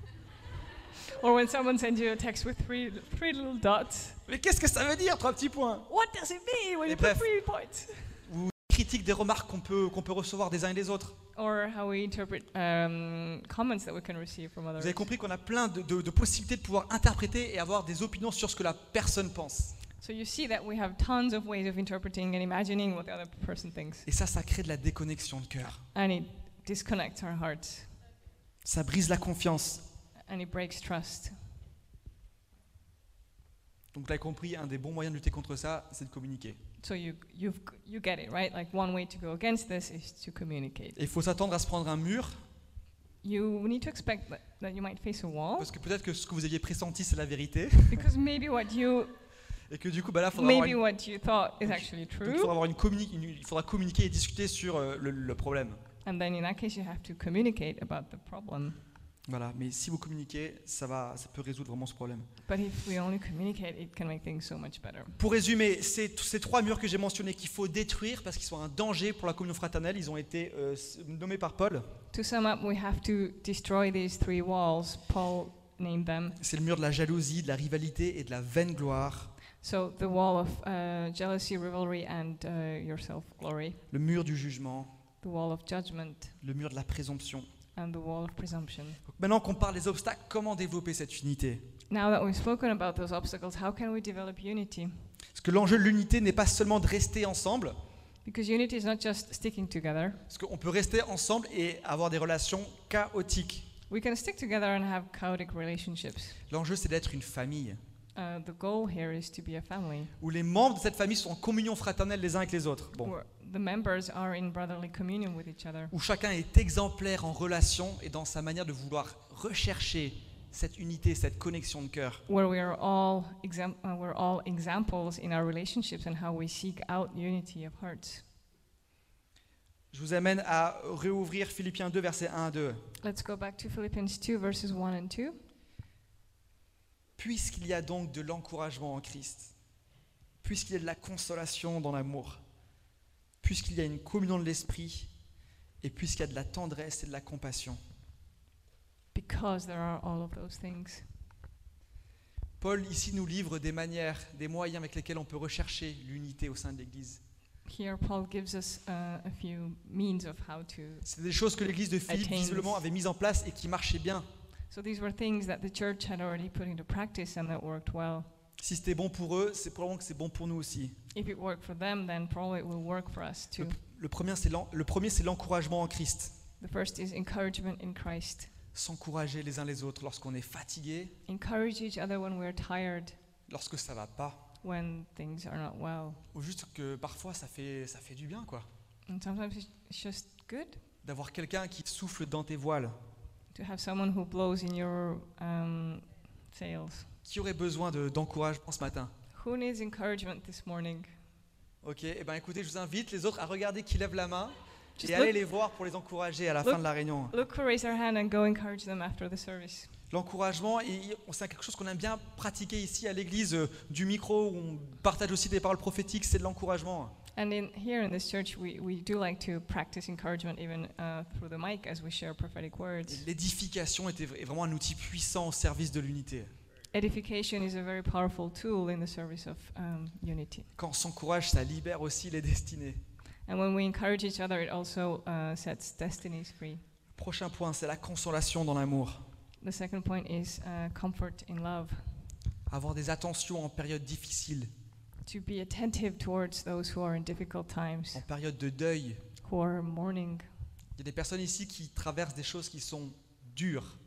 A: Or when someone sends you a text with three, three little dots,
B: mais qu'est-ce que ça veut dire, trois petits points?
A: What does it mean when
B: Et
A: you put
B: bref.
A: three points?
B: Ou critique des remarques qu'on peut, qu'on peut recevoir des uns et des autres.
A: Or how we interpret um, comments that we can receive from others.
B: Vous avez compris qu'on a plein de, de- de possibilités de pouvoir interpréter et avoir des opinions sur ce que la personne pense.
A: So you see that we have tons of ways of interpreting and imagining what the other person thinks.
B: Et ça, ça crée de la déconnexion de cœur.
A: And it disconnects our hearts
B: Ça brise la confiance.
A: And it breaks trust.
B: Donc, vous l'avez compris, un des bons moyens de lutter contre ça, c'est de communiquer.
A: So you you've, you get it right? Like one way to go against this is to communicate.
B: Et il faut s'attendre à se prendre un mur,
A: You need to expect that, that you might face a wall
B: parce que peut-être que ce que vous aviez pressenti, c'est la vérité.
A: because maybe what you
B: Et que du coup, bah là, faudra avoir
A: maybe
B: une-
A: what you thought is actually
B: donc il faudra, avoir une communi- une- il faudra communiquer et discuter sur euh, le, le problème.
A: And then in that case, you have to communicate about the problem.
B: Voilà, mais si vous communiquez, ça, va, ça peut résoudre vraiment ce problème.
A: But if we only communicate, it can make things so much better.
B: Pour résumer, ces, ces trois murs que j'ai mentionnés qu'il faut détruire parce qu'ils sont un danger pour la communion fraternelle, ils ont été euh, nommés par Paul.
A: To sum up, we have to destroy these three walls. Paul named them.
B: C'est le mur de la jalousie, de la rivalité et de la vaine gloire,
A: So the wall of uh, jealousy, rivalry, and uh, your self-glory.
B: le mur du jugement,
A: The wall of judgment
B: le mur de la présomption.
A: And the wall of presumption.
B: Donc maintenant qu'on parle des obstacles, comment développer cette unité?
A: Now that we've spoken about those obstacles, how can we develop unity?
B: Parce que l'enjeu de l'unité n'est pas seulement de rester ensemble,
A: Because unity is not just sticking together.
B: parce qu'on peut rester ensemble et avoir des relations chaotiques.
A: We can stick together and have chaotic relationships.
B: L'enjeu, c'est d'être une famille,
A: Uh, the goal here is to be a family
B: où les membres de cette famille sont en communion fraternelle les uns avec les autres. Bon.
A: where the members are in brotherly communion with each other,
B: où chacun est exemplaire en relation et dans sa manière de vouloir rechercher cette unité, cette connexion de cœur.
A: where we are all exam- uh, we're all examples in our relationships and how we seek out unity of hearts.
B: Je vous amène à réouvrir Philippiens 2, versets 1 à 2.
A: Let's go back to Philippians 2 verses 1 and 2.
B: Puisqu'il y a donc de l'encouragement en Christ, puisqu'il y a de la consolation dans l'amour, puisqu'il y a une communion de l'esprit, et puisqu'il y a de la tendresse et de la compassion.
A: Because there are all of those things.
B: Paul ici nous livre des manières, des moyens avec lesquels on peut rechercher l'unité au sein de l'Église.
A: Here, Paul gives us a few means of how to.
B: C'est des choses que l'Église de Philippe visiblement avait mises en place et qui marchaient bien.
A: So these were things that the church had already put into practice and that worked well.
B: Si c'était bon pour eux, c'est probablement que c'est bon pour nous aussi.
A: If it worked for them, then probably it will work for us too.
B: Le, le premier, c'est le premier, c'est l'encouragement en Christ.
A: The first is encouragement in Christ.
B: S'encourager les uns les autres lorsqu'on est fatigué,
A: Encourage each other when we're tired,
B: lorsque ça va pas,
A: when things are not well.
B: ou juste que parfois ça fait, ça fait du bien, quoi.
A: And sometimes it's- it's just good
B: D'avoir quelqu'un qui souffle dans tes voiles.
A: To have someone who blows in your um, sails.
B: Qui aurait besoin de- d'encouragement ce matin?
A: Who needs encouragement this morning?
B: Ok, eh ben écoutez, je vous invite les autres à regarder qui lève la main
A: Just
B: et aller
A: look,
B: les voir pour les encourager à la
A: Look.
B: fin de la réunion.
A: look who raised their hand and go encourage them after the service.
B: L'encouragement, et c'est quelque chose qu'on aime bien pratiquer ici à l'église euh, du micro, où on partage aussi des paroles prophétiques, c'est de l'encouragement.
A: And in here in this church, we, we do like to practice encouragement even uh, through the mic as we share prophetic
B: Et
A: words.
B: L'édification était est vraiment un outil puissant au service de l'unité.
A: Edification is a very powerful tool in the service of um, unity.
B: Quand on s'encourage, ça libère aussi les destinées.
A: And when we encourage each other, it also uh, sets destinies free.
B: Prochain point, c'est la consolation dans l'amour.
A: The second point is uh, comfort in love.
B: Avoir des attentions en période difficile,
A: To be attentive towards those who are in difficult times,
B: en période de deuil.
A: who are mourning.
B: Il y a des personnes ici qui traversent des choses qui sont dures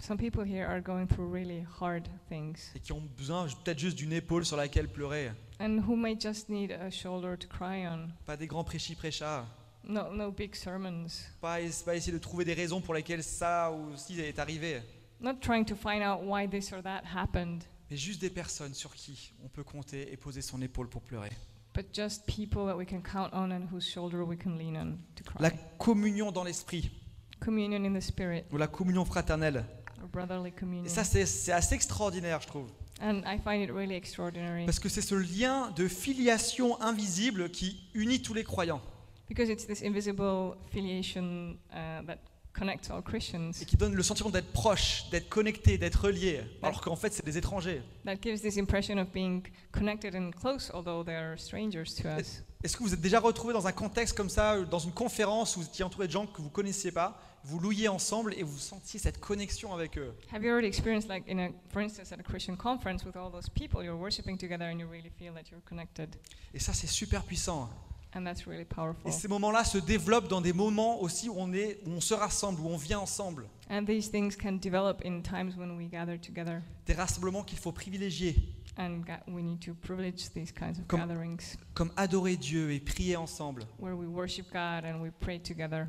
A: Some people here are going through really hard things
B: et qui ont besoin peut-être juste d'une épaule sur laquelle pleurer.
A: and who may just need a shoulder to cry on.
B: Pas des grands prêchis-prêchas.
A: No, no big sermons.
B: Pas, es- pas essayer de trouver des raisons pour lesquelles ça ou ci est arrivé.
A: Not trying to find out why this or that happened,
B: Mais juste des personnes sur qui on peut compter et poser son épaule pour pleurer.
A: but just people that we can count on and whose shoulder we can lean on to cry.
B: La communion dans l'esprit,
A: communion in the spirit,
B: ou la communion fraternelle.
A: or brotherly communion.
B: Et ça, c'est c'est assez extraordinaire, je trouve.
A: and I find it really extraordinary
B: Parce que c'est ce lien de filiation invisible qui unit tous les croyants
A: because it's this invisible filiation uh, that connects all Christians,
B: et qui donne le sentiment d'être proche, d'être connecté, d'être lié, alors qu'en fait, c'est des étrangers.
A: that gives this impression of being connected and close, although they're strangers to us.
B: Est-ce que vous êtes déjà retrouvé dans un contexte comme ça, dans une conférence où vous étiez entouré de gens que vous connaissiez pas, vous louiez ensemble et vous sentiez cette connexion avec eux?
A: Have you already experienced, like, in a, for instance, at a Christian conference with all those people, you're worshiping together and you really feel that you're connected?
B: Et ça, c'est super puissant.
A: And that's really powerful.
B: Et ces moments-là se développent dans des moments aussi où on, est, où on se rassemble, où on vient ensemble.
A: And these things can develop in times when we gather together.
B: Des rassemblements qu'il faut privilégier.
A: And we need to privilege these kinds of
B: Comme-
A: gatherings
B: comme adorer Dieu et prier ensemble,
A: where we worship God and we pray together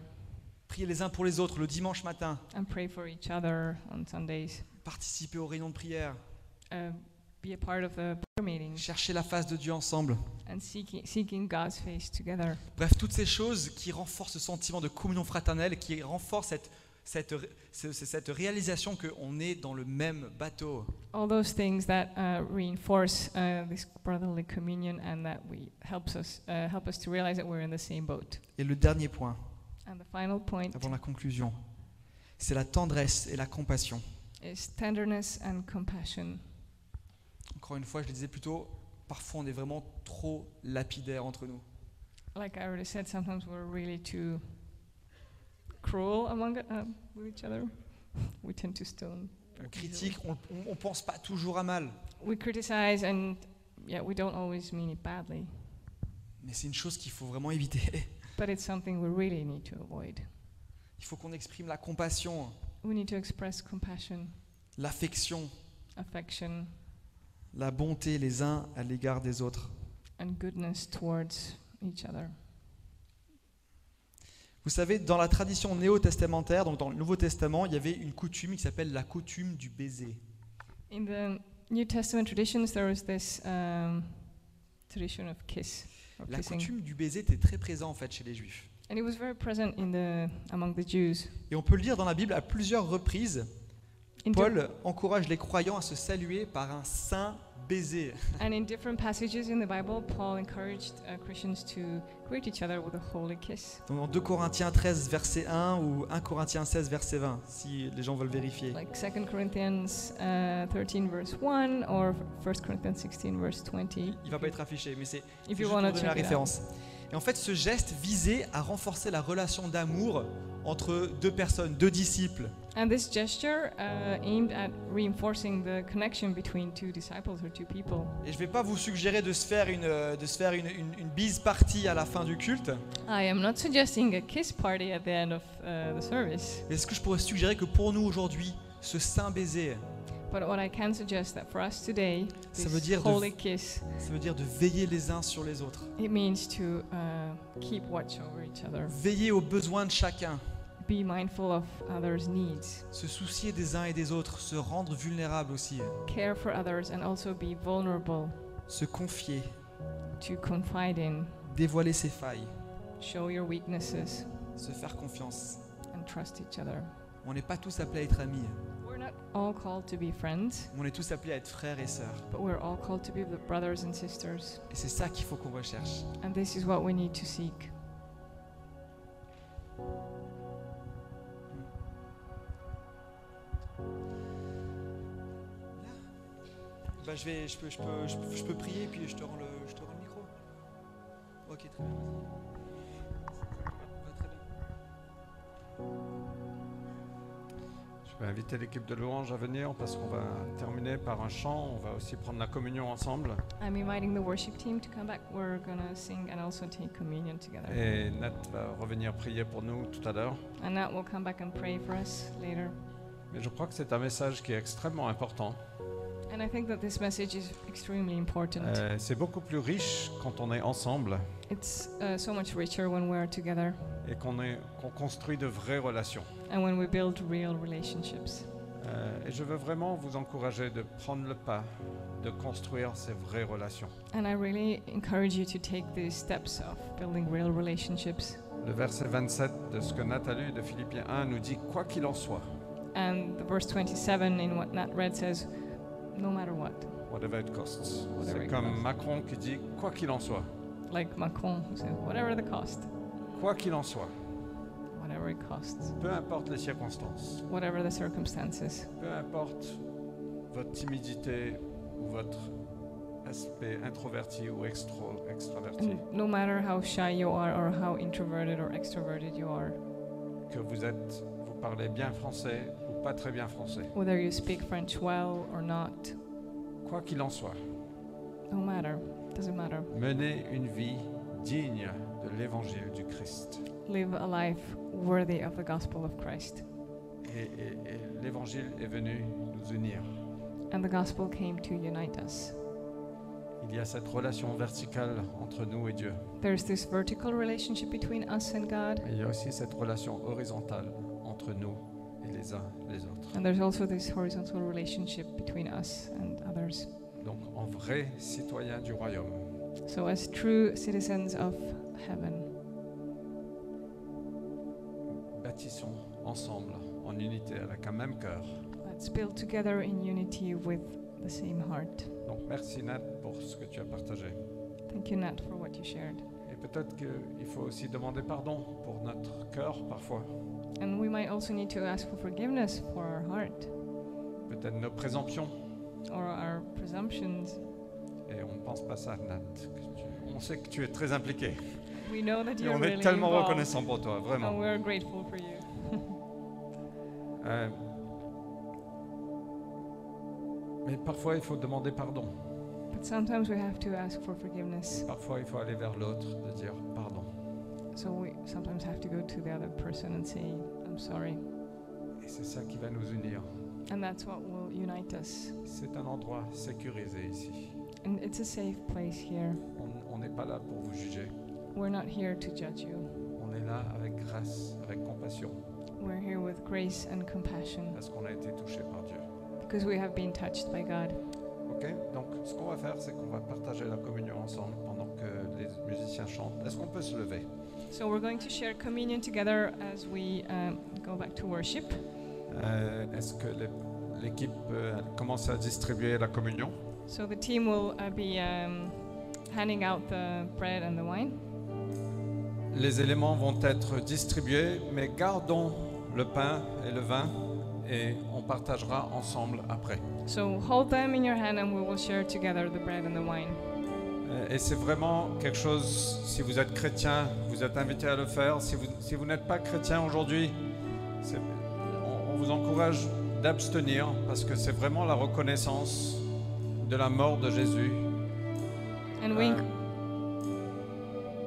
B: prier les uns pour les autres le dimanche matin,
A: and pray for each other on Sundays.
B: participer aux réunions de prière,
A: Uh, be a part of the prayer meetings
B: chercher la face de Dieu ensemble.
A: and seeking, seeking God's face together.
B: Bref, toutes ces choses qui renforcent ce sentiment de communion fraternelle, qui renforcent cette, cette, ce- ce- cette réalisation qu'on est dans le même bateau.
A: All those things that uh, reinforce uh, this brotherly communion and that we helps us uh, help us to realize that we're in the same boat.
B: Et le dernier point,
A: And the final point
B: avant la conclusion, c'est la tendresse et la compassion.
A: is tenderness and compassion.
B: Encore une fois, je le disais plutôt, parfois on est vraiment trop lapidaire entre nous.
A: Like I already said, sometimes we're really too cruel among uh, with each other. We tend to stone.
B: On critique, on on- on pense pas toujours à mal.
A: We criticize and yeah, we don't always mean it badly,
B: Mais c'est une chose qu'il faut vraiment éviter.
A: but it's something we really need to avoid.
B: Il faut qu'on exprime la compassion,
A: We need to express compassion,
B: l'affection,
A: affection,
B: la bonté les uns à l'égard des autres.
A: and goodness towards each other.
B: Vous savez, dans la tradition néo-testamentaire, donc dans le Nouveau Testament, il y avait une coutume qui s'appelle la coutume du baiser.
A: In the New Testament traditions, there was this um, tradition of kiss, or
B: La
A: kissing,
B: coutume du baiser était très présente en fait chez les Juifs.
A: and it was very present in the among the Jews.
B: Et on peut le lire dans la Bible à plusieurs reprises. Paul encourage les croyants à se saluer par un saint baiser.
A: and in different passages in the Bible, Paul encouraged uh, Christians to greet each other with a holy kiss.
B: Dans 2 Corinthiens 13 verset 1 ou 1 Corinthiens 16 verset 20, si les gens veulent vérifier.
A: like 2 Corinthians uh, 13 verse 1 or 1 Corinthians 16 verse 20
B: Il va pas être affiché, mais c'est juste
A: you
B: pour
A: want to
B: donner la
A: it out.
B: Et en fait, ce geste visait à renforcer la relation d'amour entre deux personnes, deux disciples.
A: And this gesture uh, aimed at reinforcing the connection between two disciples or two people.
B: Et je vais pas vous suggérer de se faire une, euh, de se faire une, une- une bise partie à la fin du culte.
A: I am not suggesting a kiss party at the end of uh, the service,
B: Mais est-ce que je pourrais suggérer que pour nous aujourd'hui, ce saint baiser,
A: but what I can suggest that for us today,
B: Ça veut dire de-
A: kiss,
B: ça veut dire de veiller les uns sur les autres,
A: it means to uh, keep watch over each other,
B: veiller aux besoins de chacun,
A: be mindful of others' needs,
B: se soucier des uns et des autres, se rendre vulnérable aussi,
A: care for others, and also be vulnerable.
B: Se confier,
A: to confide in,
B: dévoiler ses failles,
A: show your weaknesses,
B: se faire confiance.
A: and trust each other.
B: On n'est pas tous appelés à être amis,
A: not all called to be friends,
B: on est tous appelés à être frères et sœurs.
A: but we're all called to be the brothers and sisters.
B: Et c'est ça qu'il faut qu'on recherche.
A: And this is what we need to seek.
B: Bah, je, vais, je, peux, je, peux, je, peux, je peux prier puis je te rends le, je te rends
C: inviter l'équipe de louange à venir parce qu'on va terminer par un chant. On va aussi prendre la communion ensemble.
A: I'm inviting the worship team to come back. We're gonna sing and also take communion together.
C: Et Nat va revenir prier pour nous tout à l'heure.
A: And Nat will come back and pray for us later.
C: Mais je crois que c'est un message qui est extrêmement important.
A: And I think that this message is extremely important.
C: Euh, c'est beaucoup plus riche quand on est ensemble
A: It's uh, so much richer when we're together
C: et qu'on est- qu'on construit de vraies relations.
A: And when we build real relationships.
C: Euh, et je veux vraiment vous encourager de prendre le pas, de construire ces vraies relations.
A: And I really encourage you to take these steps of building real relationships.
C: Le verset 27 de ce que Nat a lu de Philippiens 1 nous dit Quoi qu'il en soit,
A: And the verse 27 in what Nat read says, no matter what.
C: whatever it costs. C'est comme
A: costs.
C: Macron qui dit Quoi qu'il en soit,
A: Like Macron who said, whatever the cost,
C: quoi qu'il en soit,
A: whatever it costs,
C: peu importe les circonstances,
A: whatever the circumstances,
C: peu importe votre timidité ou votre aspect introverti ou extro, extraverti,
A: and no matter how shy you are or how introverted or extroverted you are,
C: que vous êtes, vous parlez bien français ou pas très bien français,
A: whether you speak French well or not,
C: quoi qu'il en soit,
A: no matter, doesn't matter.
C: menez une vie digne de l'évangile du Christ.
A: Live a life worthy of the gospel of Christ.
C: Et, et- et l'évangile est venu nous unir.
A: And the gospel came to unite us.
C: Il y a cette relation verticale entre nous et Dieu.
A: There's this vertical relationship between us and God,
C: Et il y a aussi cette relation horizontale entre nous et les uns les autres.
A: and there's also this horizontal relationship between us and others.
C: Donc en vrai citoyen du royaume,
A: So, as true citizens of heaven,
C: bâtissons ensemble en unité avec un même cœur.
A: let's build together in unity with the same heart.
C: Donc merci Nat pour ce que tu as partagé.
A: Thank you, Nat, for what you shared.
C: Et peut-être qu'il faut aussi demander pardon pour notre cœur parfois.
A: And we might also need to ask for forgiveness for our heart
C: Peut-être nos présomptions.
A: or our presumptions.
C: Et on ne pense pas ça, Nat. On sait que tu es très impliqué.
A: We know that
C: Et on est
A: really
C: tellement
A: involved,
C: reconnaissant pour toi, vraiment.
A: and we're grateful for you.
C: Euh, mais parfois, il faut demander pardon.
A: But sometimes we have to ask for forgiveness.
C: Parfois, il faut aller vers l'autre, de dire pardon.
A: So we sometimes have to go to the other person and say, I'm sorry.
C: Et c'est ça qui va nous unir.
A: And that's what will unite us.
C: C'est un endroit sécurisé ici.
A: And it's a safe place here.
C: On n'est pas là pour vous juger.
A: We're not here to judge you.
C: On est là avec grâce, avec compassion,
A: We're here with grace and compassion
C: parce qu'on a été touché par Dieu.
A: because we have been touched by God.
C: Ok Donc, ce qu'on va faire, c'est qu'on va partager la communion ensemble pendant que les musiciens chantent. Est-ce qu'on peut se lever?
A: So we're going to share communion together as we um, go back to worship.
C: Euh, Est-ce que l'é- l'équipe peut commencer à distribuer la communion?
A: So the team will uh, be um, handing out the bread and the wine.
C: Les éléments vont être distribués, mais gardons le pain et le vin et on partagera ensemble après.
A: So hold them in your hand and we will share together the bread and the wine.
C: Euh, Et c'est vraiment quelque chose, si vous êtes chrétien, vous êtes invité à le faire. Si vous, si vous n'êtes pas chrétien aujourd'hui, on, on vous encourage d'abstenir parce que c'est vraiment la reconnaissance de la mort de Jésus.
A: And
C: Euh,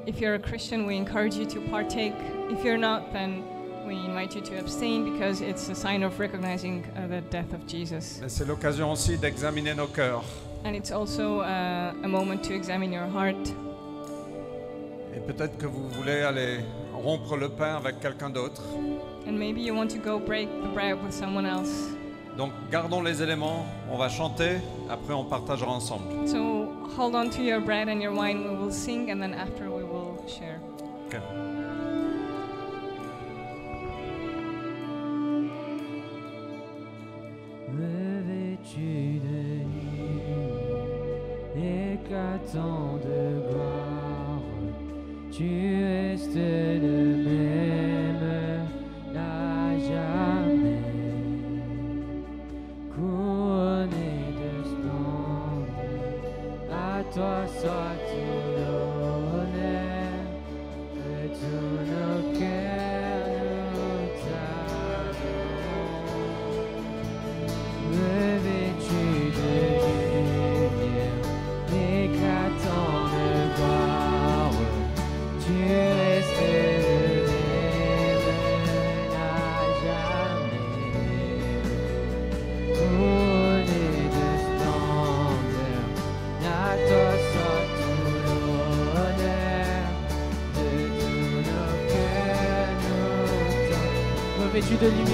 A: if you're a Christian, we encourage you to partake. If you're not, then we invite you to abstain because it's a sign of recognizing uh, the death of Jesus.
C: mais c'est l'occasion aussi d'examiner nos cœurs.
A: And it's also uh, a moment to examine your heart.
C: Et peut-être que vous voulez aller rompre le pain avec quelqu'un d'autre.
A: And maybe you want to go break the bread with someone else.
C: Donc gardons les éléments, on va chanter, après on partagera ensemble.
A: So hold on to your bread and your wine. We will sing and then after we will share.
C: Ok.
D: Revêtu de lumière, éclatant de gloire, tu restes le même à jamais, couronné de splendeur, à toi soit de lumière,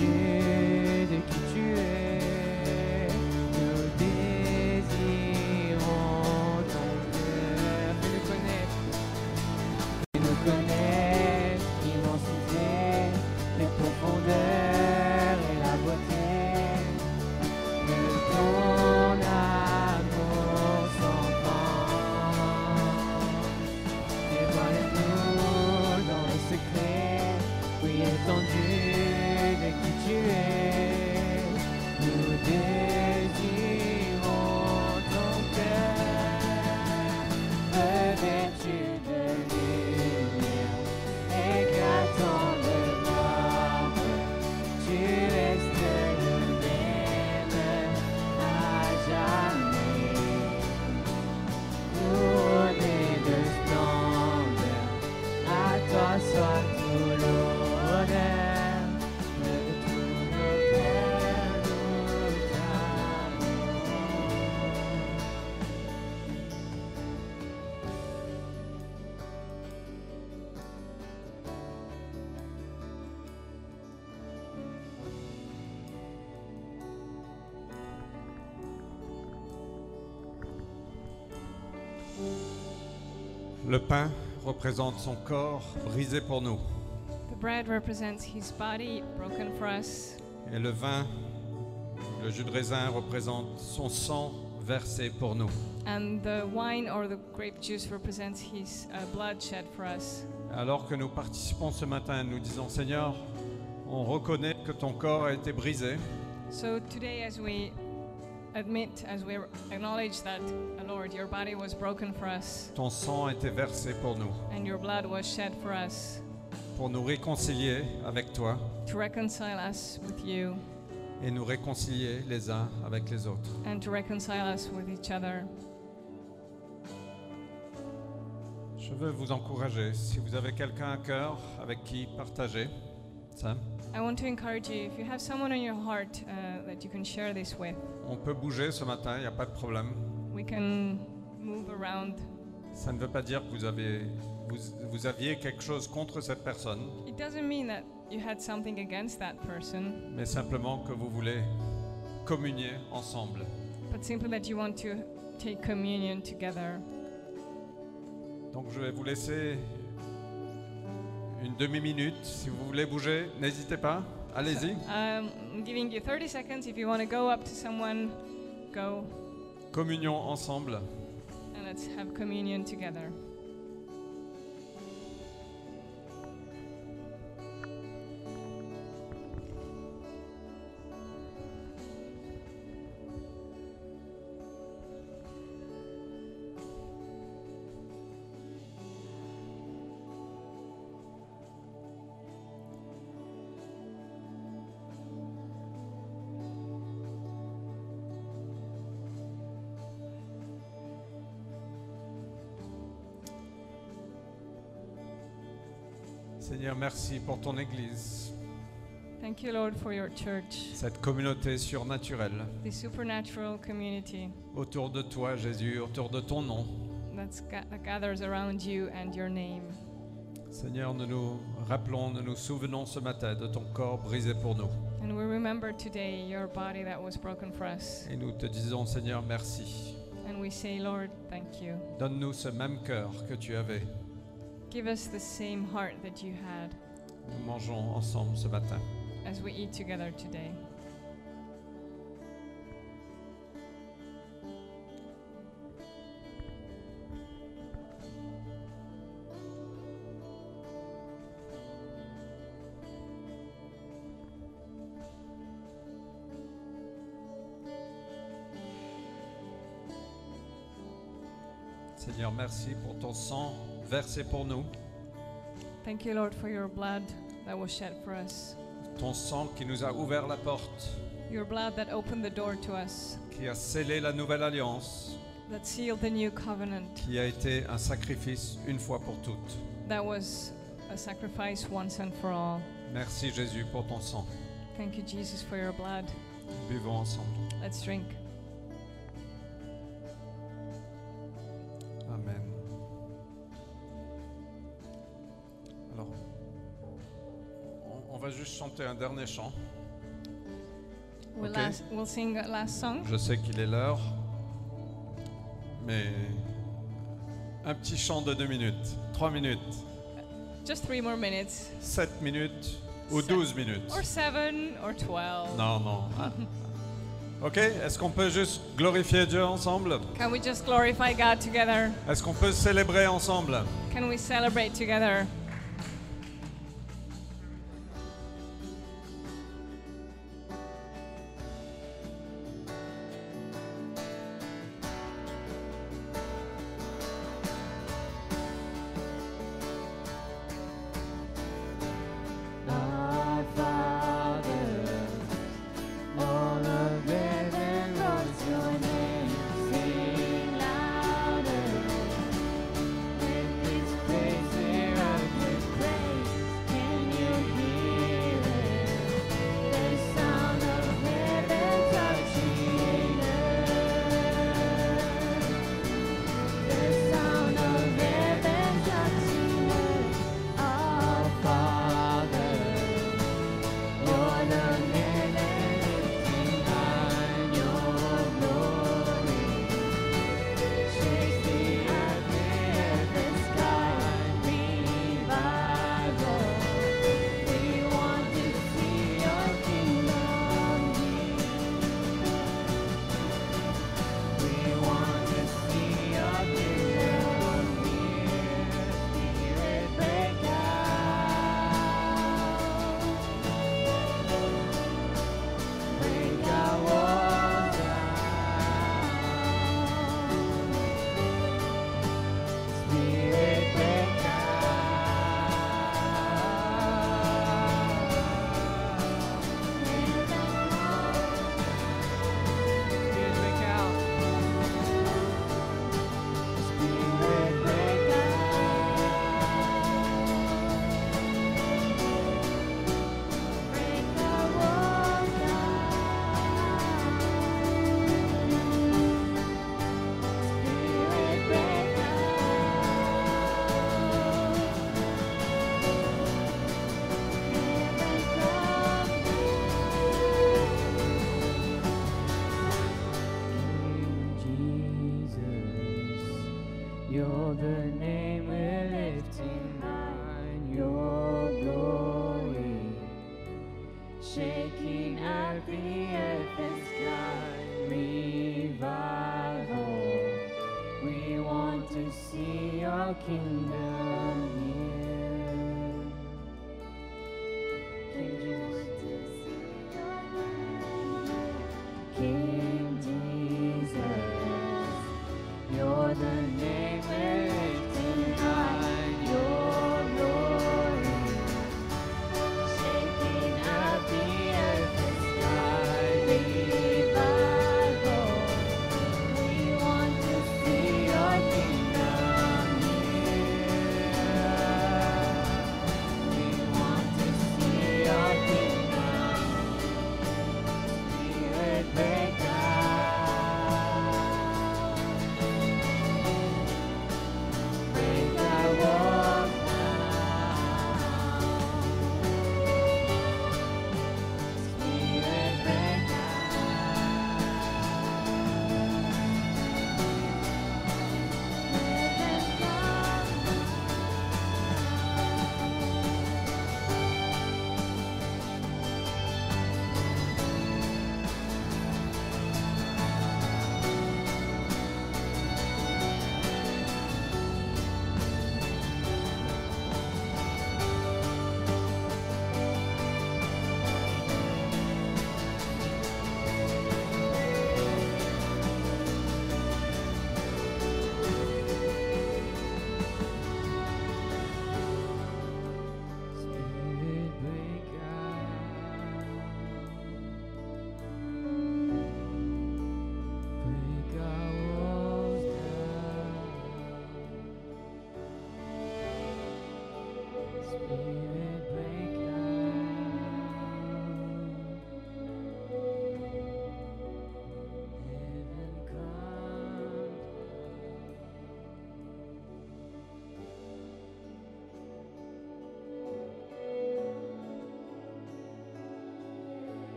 D: oui, Le
C: pain représente son corps brisé pour nous.
A: The bread represents his body broken for us,
C: Et le vin, le jus de raisin représente son sang versé pour nous.
A: and the wine or the grape juice represents his uh, blood shed for us.
C: Alors que nous participons ce matin, nous disons Seigneur, on reconnaît que ton corps a été brisé
A: So today, as we admit, as we acknowledge that, uh, Lord, your body was broken for us.
C: Ton sang a été versé pour nous,
A: and your blood was shed for us.
C: Pour nous réconcilier avec toi.
A: To reconcile us with you.
C: Et nous réconcilier les uns avec les autres.
A: and to reconcile us with each other.
C: Je veux vous encourager, si vous avez quelqu'un à cœur avec qui partager ça,
A: I want to encourage you if you have someone in your heart uh, that you can share this with,
C: on peut bouger ce matin, il n'y a pas de problème.
A: we can move around.
C: Ça ne veut pas dire que vous, avez, vous, vous aviez quelque chose contre cette personne,
A: It doesn't mean that you had something against that person,
C: mais simplement que vous voulez communier ensemble.
A: but simply that you want to take communion together.
C: Donc je vais vous laisser une demi-minute. Si vous voulez bouger, n'hésitez pas. Allez-y.
A: Um, I'm giving you 30 seconds. If you want to go up to someone, go
C: Communion ensemble.
A: and let's have communion together.
C: Seigneur, merci pour ton Église,
A: Thank you, Lord, for your church,
C: cette communauté surnaturelle.
A: this supernatural community
C: Autour de toi, Jésus, autour de ton nom.
A: that's ga- that gathers around you and your name.
C: Seigneur, nous nous rappelons, nous nous souvenons ce matin de ton corps brisé pour nous.
A: And we remember today your body that was broken for us.
C: Et nous te disons, Seigneur, merci.
A: And we say, Lord, thank you.
C: Donne-nous ce même cœur que tu avais.
A: Give us the same heart that you had
C: Nous mangeons ensemble ce matin.
A: as we eat together today.
C: Seigneur, merci pour ton sang versé pour nous.
A: Thank you, Lord, for your blood that was shed for us.
C: Ton sang qui nous a ouvert la porte,
A: Your blood that opened the door to us,
C: qui a scellé la nouvelle alliance,
A: that sealed the new covenant,
C: qui a été un sacrifice une fois pour toutes.
A: that was a sacrifice once and for all.
C: Merci Jésus pour ton sang.
A: Thank you, Jesus, for your blood.
C: Buvons ensemble.
A: Let's drink.
C: un dernier chant. Je sais qu'il est l'heure, mais un petit chant de deux minutes, trois minutes. Sept minutes ou seven, minutes.
D: Or seven or
C: Non, non. Ah. OK, est-ce qu'on peut juste glorifier Dieu ensemble?
D: Can we just glorify God together?
C: Est-ce qu'on peut célébrer ensemble?
D: Can we celebrate together?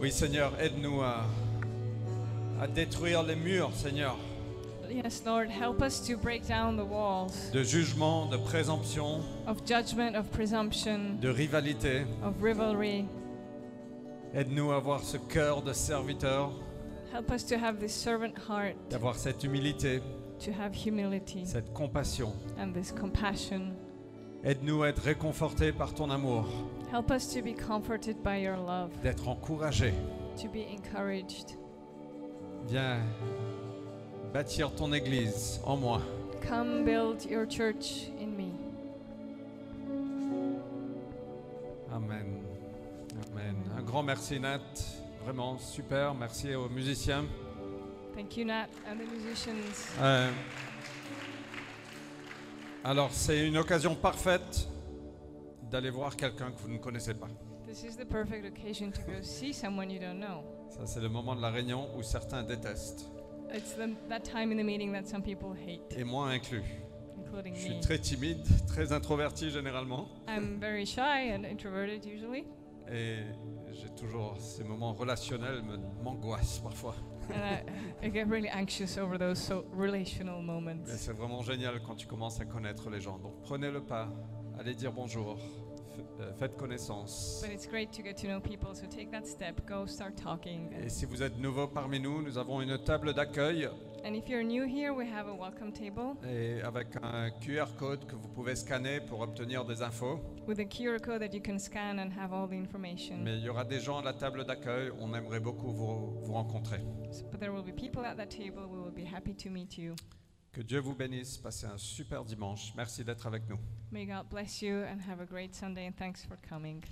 C: Oui, Seigneur, aide-nous à, à détruire les murs, Seigneur,
A: Yes, Lord, help us to break down the walls
C: de jugement, de présomption,
A: of judgment, of presumption,
C: de rivalité.
A: of rivalry.
C: Aide-nous à avoir ce cœur de serviteur,
A: Help us to have this servant heart,
C: d'avoir cette humilité,
A: to have humility
C: cette compassion.
A: and this compassion.
C: Aide-nous à être réconfortés par ton amour,
A: Help us to be comforted by your love,
C: d'être encouragés.
A: to be encouraged.
C: Viens bâtir ton Église en moi.
A: Come build your church in me.
C: Amen. Amen. Un grand merci Nat. Vraiment super. Merci aux musiciens.
A: Thank you, Nat, and the musicians.
C: Euh, alors c'est une occasion parfaite d'aller voir quelqu'un que vous ne connaissez pas.
A: This is the perfect occasion to go see someone you don't know.
C: Ça c'est le moment de la réunion où certains détestent,
A: It's the, that time in the meeting that some people hate,
C: et moi inclus.
A: including
C: Je suis
A: me.
C: très timide, très introverti généralement,
A: I'm very shy and introverted usually,
C: et j'ai toujours ces moments relationnels me m'angoissent parfois.
A: And I, I get really anxious over those so relational moments.
C: Mais c'est vraiment génial quand tu commences à connaître les gens. Donc prenez le pas, allez dire bonjour, euh, faites connaissance.
A: But it's great to get to know people, so take that step, go start talking.
C: Et si vous êtes nouveau parmi nous, nous avons une table d'accueil
A: And if you're new here, we have a welcome table
C: et avec un QR code que vous pouvez scanner pour obtenir des infos.
A: with a QR code that you can scan and have all the information.
C: Mais il y aura des gens à la table d'accueil, on aimerait beaucoup vous, vous rencontrer.
A: S- But there will be people at that table. We will be happy to meet you.
C: Que Dieu vous bénisse, passez un super dimanche. Merci d'être avec nous.
A: May God bless you and have a great Sunday, and thanks for coming.